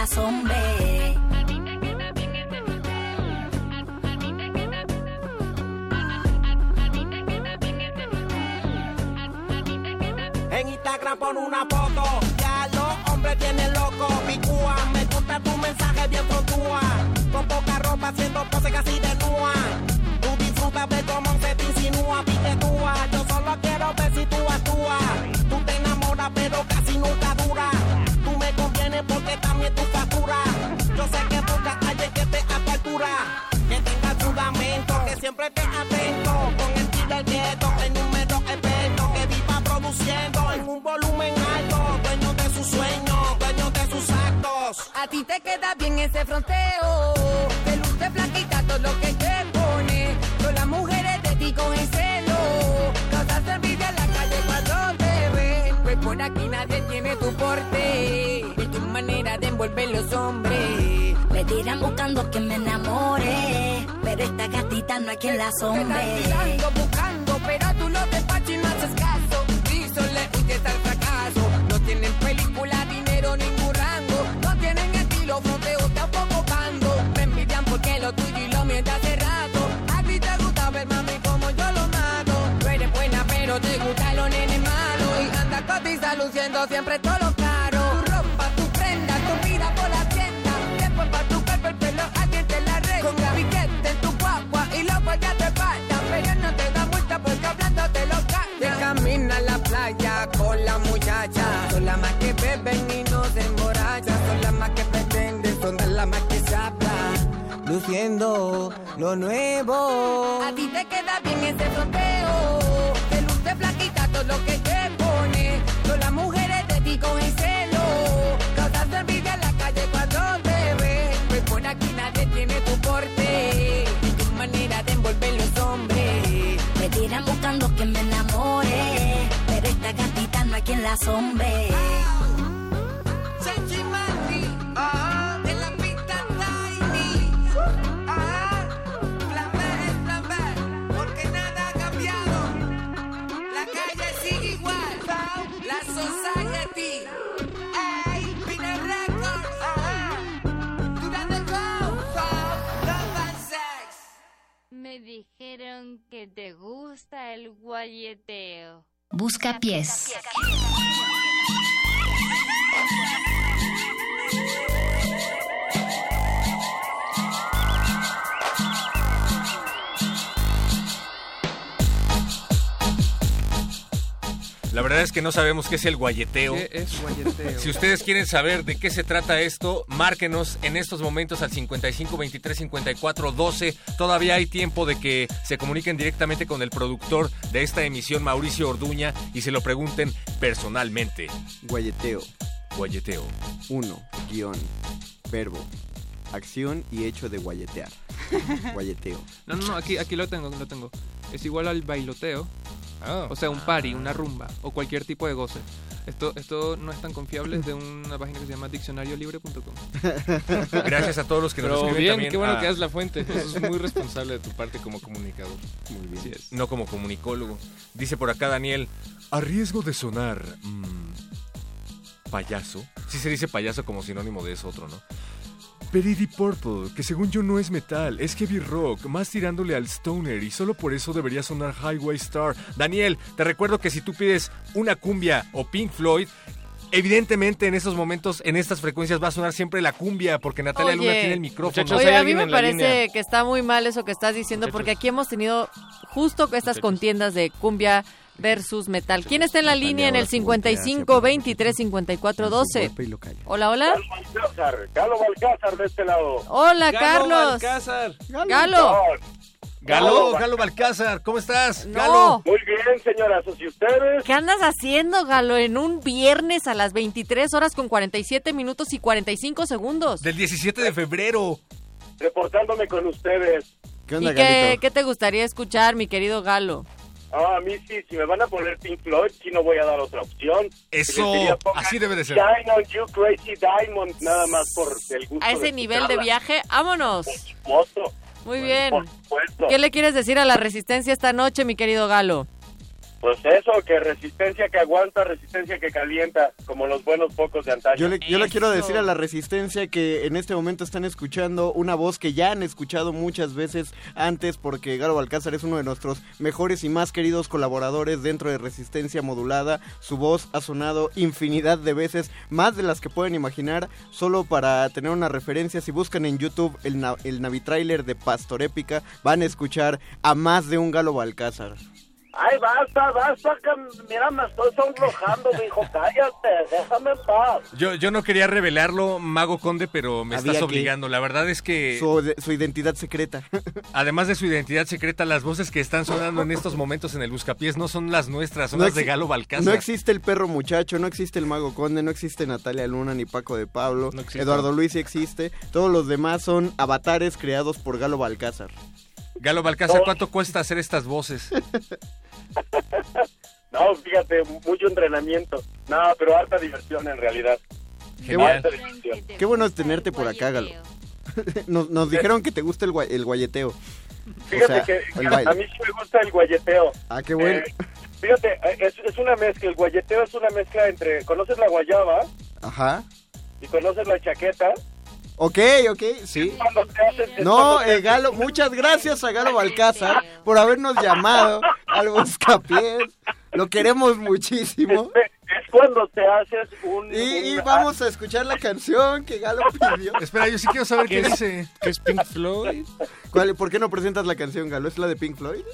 En Instagram pon una foto, ya los hombres tienen loco. Picúa, me gusta tu mensaje bien frontúa. Con poca ropa haciendo pose casi desnuda. Tú disfrutas de cómo se te insinúa, piquetúa. Yo solo quiero ver si tú actúas. Fronteo. Te luce flaquita todo lo que te pone. Todas las mujeres de ti con el celo. Causas envidia en la calle cuando te ven. Pues por aquí nadie tiene tu porte. Y tu manera de envolver los hombres. Me tiran buscando que me enamore, pero esta gatita no hay quien la Te sombre. están tirando, buscando, cotiza luciendo siempre todo lo caro. Tu ropa, tu prenda, tu vida por la tienda. Tiempo para tu cuerpo, el pelo, alguien te la arregla. Con piquete en tu guagua y luego ya te falta. Pero no te da multa porque hablando te lo gana. Te camina a la playa con la muchacha. Son las más que beben y no se emborrachan. Son las más que pretenden, son las más que se hablan. Luciendo lo nuevo. A ti te queda bien ese fronteo. Te luce flaquita todo lo que ti con el celo. Causas envidia en la calle cuando te ven. Pues por aquí nadie tiene tu porte. Y tu manera de envolver los hombres. Me tiran buscando que me enamore, pero esta gatita no hay quien la sombre. Mandy, ah, Me dijeron que te gusta el guayeteo. Busca pies. La verdad es que no sabemos qué es el guayeteo. ¿Qué es guayeteo? Si ustedes quieren saber de qué se trata esto, márquenos en estos momentos al 55 23 54 12. Todavía hay tiempo de que se comuniquen directamente con el productor de esta emisión, Mauricio Orduña, y se lo pregunten personalmente. Guayeteo. Guayeteo. 1. Guión. Verbo. Acción y hecho de guayetear. Guayeteo. No, no, no, aquí, aquí lo tengo, lo tengo. Es igual al bailoteo. O sea, un party, una rumba o cualquier tipo de goce. Esto, esto no es tan confiable, es de una página que se llama diccionariolibre.com. Gracias a todos los que nos Pero escriben bien, también qué bueno a- que es la fuente. Eso es muy responsable de tu parte como comunicador. Muy bien. No como comunicólogo. Dice por acá Daniel, a riesgo de sonar mm, payaso. Sí se dice payaso como sinónimo de eso otro, ¿no? Peridi Purple, que según yo no es metal, es heavy rock, más tirándole al stoner y solo por eso debería sonar Highway Star. Daniel, te recuerdo que si tú pides una cumbia o Pink Floyd, evidentemente en esos momentos, en estas frecuencias va a sonar siempre la cumbia porque Natalia Luna tiene el micrófono. Oye, a mí me parece que está muy mal eso que estás diciendo porque aquí hemos tenido justo estas contiendas de cumbia versus metal. ¿Quién está en la línea en el 55 23 54 12? Hola, hola. Balcázar, Galo Balcázar de este lado. Hola, Carlos. Galo. Galo, Galo Balcázar, ¿cómo estás? No. Muy bien, señoras. ¿Y ustedes? ¿Qué andas haciendo, Galo, en un viernes a las 23 horas con 47 minutos y 45 segundos? Del 17 de febrero. Reportándome con ustedes. ¿Qué ¿Y qué, qué te gustaría escuchar, mi querido Galo? Ah, a mí sí, si me van a poner Pink Floyd, sí no voy a dar otra opción. Eso, así debe de ser. Shine on You Crazy Diamond, nada más por el gusto A ese de nivel de viaje, vámonos. Muy bien. Por supuesto. ¿Qué le quieres decir a la resistencia esta noche, mi querido Galo? Pues eso, que resistencia que aguanta, resistencia que calienta, como los buenos pocos de antaño. Yo le, yo le quiero decir a la resistencia que en este momento están escuchando una voz que ya han escuchado muchas veces antes porque Galo Balcázar es uno de nuestros mejores y más queridos colaboradores dentro de Resistencia Modulada. Su voz ha sonado infinidad de veces, más de las que pueden imaginar, solo para tener una referencia. Si buscan en YouTube el, el Navitrailer de Pastor Épica, van a escuchar a más de un Galo Balcázar. Ay, basta, basta, que mira, me estoy sonrojando, mijo, cállate, déjame en paz. Yo, yo no quería revelarlo, Mago Conde, pero me Había estás que- obligando. La verdad es que, Su, de- su identidad secreta. además de su identidad secreta, las voces que están sonando en estos momentos en el Buscapiés no son las nuestras, son las de Galo Balcázar. No existe el perro muchacho, no existe el mago conde, no existe Natalia Luna ni Paco de Pablo. existe. Eduardo Luis sí existe. Todos los demás son avatares creados por Galo Balcázar. Galo Balcázar, ¿cuánto cuesta hacer estas voces? No, fíjate, mucho entrenamiento. No, pero harta diversión en realidad. Qué bueno, Harta diversión. qué bueno es tenerte por acá, Galo. Nos, nos dijeron que te gusta el, gua- el guayeteo. Fíjate o sea, que el a mí sí me gusta el guayeteo. Ah, qué bueno. Eh, fíjate, eh, es, es una mezcla, el guayeteo es una mezcla entre, ¿conoces la guayaba Ajá. y conoces la chaqueta? Ok, ok, sí. Cuando te haces- es No, eh, Galo, muchas gracias a Galo Balcázar por habernos llamado al Buscapiés. Lo queremos muchísimo. Es cuando te haces un... Y, vamos a escuchar la canción que Galo pidió. Espera, yo sí quiero saber qué es- dice. ¿Qué es Pink Floyd? ¿Cuál- ¿Por qué no presentas la canción, Galo? ¿Es la de Pink Floyd?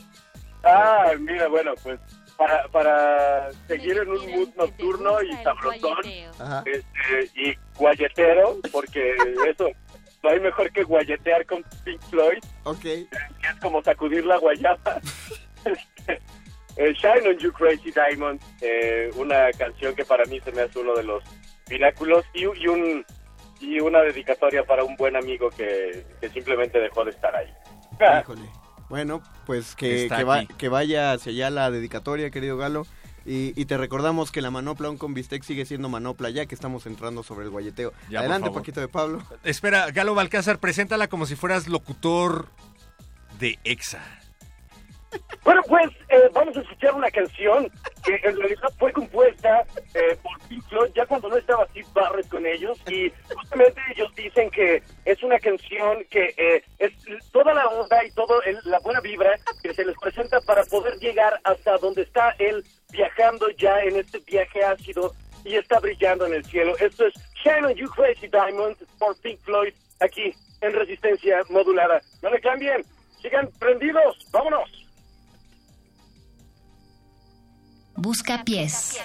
Ah, mira, bueno, pues para, para seguir en un mood nocturno y sabrosón este, y guayetero, porque eso, no hay mejor que guayetear con Pink Floyd, Ok. que es como sacudir la guayaba. Este, eh, Shine on You Crazy Diamond, eh, una canción que para mí se me hace uno de los pináculos y, y un y una dedicatoria para un buen amigo que, que simplemente dejó de estar ahí. Híjole. Bueno, pues que, que, va- que vaya hacia allá la dedicatoria, querido Galo. Y, y te recordamos que la manopla un con bistec sigue siendo manopla ya que estamos entrando sobre el guayeteo. Ya, Adelante. Paquito de Pablo. Espera, Galo Balcázar, preséntala como si fueras locutor de EXA. Bueno, pues eh, vamos a escuchar una canción que en realidad fue compuesta eh, por Pink Floyd ya cuando no estaba Steve Barrett con ellos y justamente ellos dicen que es una canción que eh, es toda la onda y toda la buena vibra que se les presenta para poder llegar hasta donde está él viajando ya en este viaje ácido y está brillando en el cielo. Esto es Shine on You Crazy Diamond por Pink Floyd aquí en Resistencia Modulada. No le cambien, sigan prendidos, vámonos. Busca pies.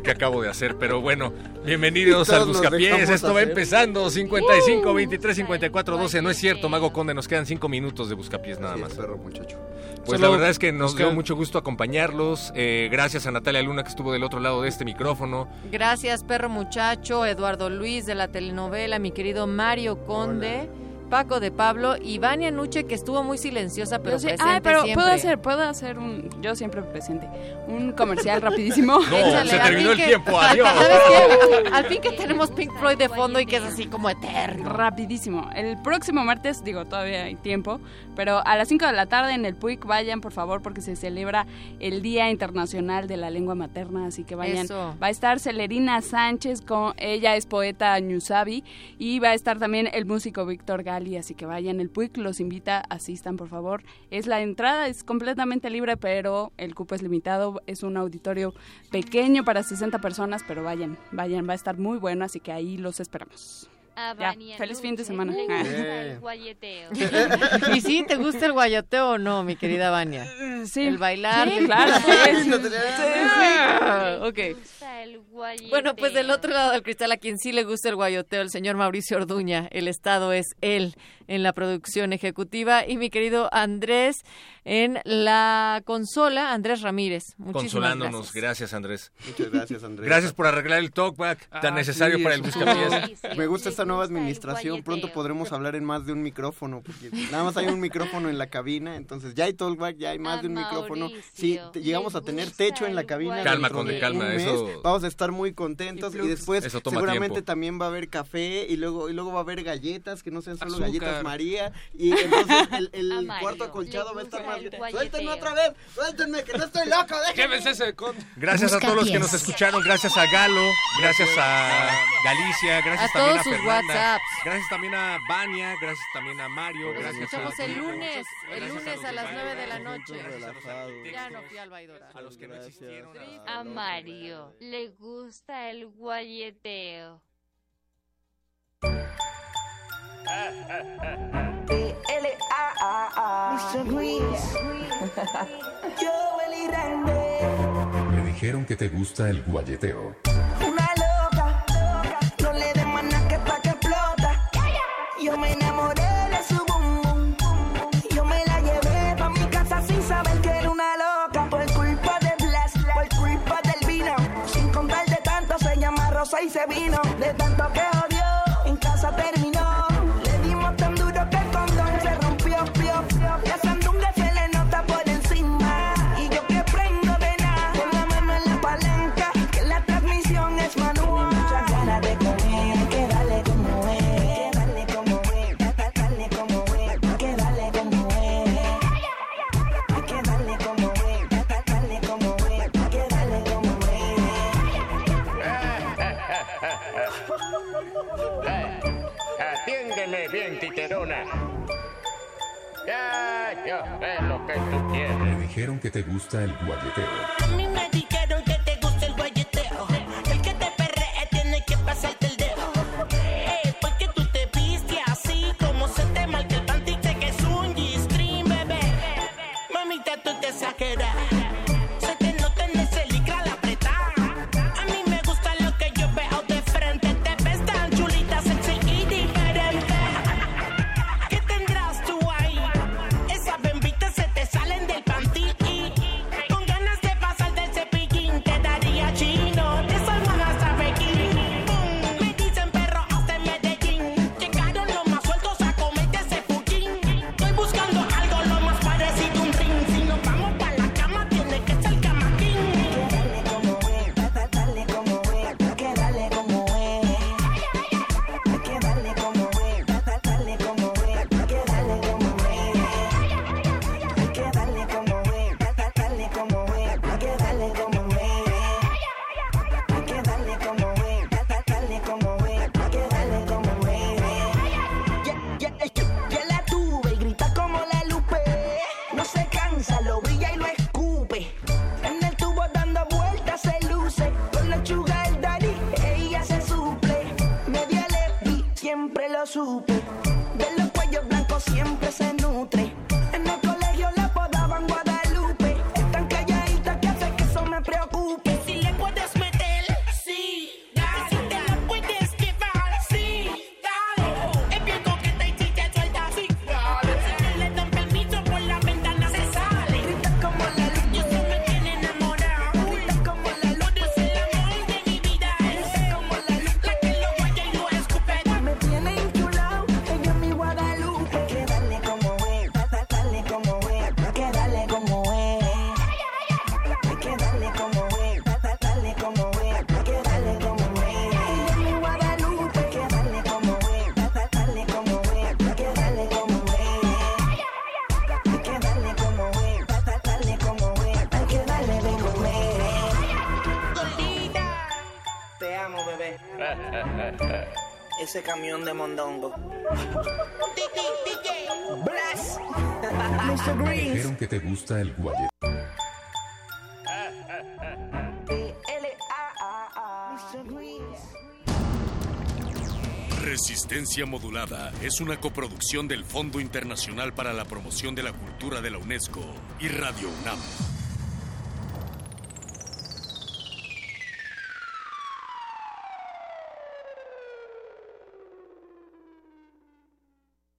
Sé qué acabo de hacer, pero bueno, bienvenidos al Buscapiés. Esto va hacer. empezando. 55 23 54 12. No es cierto, Mago Conde, nos quedan 5 minutos de Buscapiés nada más. perro, muchacho. Pues Solo la verdad es que nos dio mucho gusto acompañarlos. Eh, gracias a Natalia Luna que estuvo del otro lado de este micrófono. Gracias, perro muchacho, Eduardo Luis de la telenovela, mi querido Mario Conde, Paco de Pablo y Vania Nuche, que estuvo muy silenciosa, pero Yo presente Ay, pero siempre. puedo hacer, puedo hacer un, yo siempre presente, un comercial rapidísimo. No, Échale, se al terminó fin el que- tiempo, adiós. ¿Sabes qué? Al fin que tenemos Pink Floyd de fondo y que es así como eterno. Rapidísimo. El próximo martes, digo, todavía hay tiempo, pero a las 5 de la tarde en el PUIC vayan, por favor, porque se celebra el Día Internacional de la Lengua Materna, así que vayan. Eso. Va a estar Celerina Sánchez, con, ella es poeta Ñusabi, y va a estar también el músico Víctor Gali, así que vayan. El PUIC los invita, asistan, por favor. Es la entrada, es completamente libre, pero el cupo es limitado. Es un auditorio pequeño para 60 personas, pero vayan, vayan, va a estar muy bueno, así que ahí los esperamos. Ya, feliz fin de semana. le gusta Bien. el guayeteo. ¿Y sí, te gusta el guayoteo o no, mi querida Vania? Sí. El bailar. Sí, ¿te claro. sí, sí, No sí, te- sí. Ok. Le gusta el guayeteo. Bueno, pues del otro lado del cristal, a quien sí le gusta el guayoteo, el señor Mauricio Orduña. El Estado es él en la producción ejecutiva. Y mi querido Andrés en la consola, Andrés Ramírez. Muchísimas Consolándonos. gracias. Gracias, Andrés. Muchas gracias, Andrés. Gracias por arreglar el talkback tan Ah, necesario sí, para el Buscapiés. sí. Me gusta esta nueva gusta administración. Pronto podremos hablar en más de un micrófono, porque nada más hay un micrófono en la cabina, entonces ya hay talkback, ya hay más A de un micrófono. Mauricio Sí, llegamos le a tener techo en la cabina. Calma, Conde, de calma, mes. eso- Vamos a estar muy contentos y, después seguramente tiempo. también va a haber café y luego y luego va a haber galletas que no sean solo Azúcar. galletas María y entonces el, cuarto acolchado va a estar más. Suéltenme otra vez, suéltenme que no estoy loco, déjenme. Llévense ese con... Gracias a todos los que nos escucharon. Gracias a Galo. Gracias a Galicia. Gracias A también todos a sus Fernanda. WhatsApps. Gracias también a Vania. Gracias también a Mario. Nos Gracias escuchamos a el lunes, el lunes a las Vania, 9 de la noche. a los Relajados. Ya no fui al Baidora. A los que no existieron. A Mario le gusta el guayeteo. Me dijeron que te gusta el guayeteo. Una loca, no le des nada que pa' que explota. Yo me enamoré de su bum bum. Yo me la llevé pa' mi casa sin saber que era una loca. Por culpa de Blas, por culpa del vino. Sin contar de tanto se llama Rosa y se vino. De Bien, titerona. Ya, yo sé lo que tú quieres. Me dijeron que te gusta el guayeteo. Camión de mondongo. Bless. Mr. Me Greens. dijeron que te gusta el. Greens. Resistencia Modulada es una coproducción del Fondo Internacional para la Promoción de la Cultura de la UNESCO y Radio UNAM.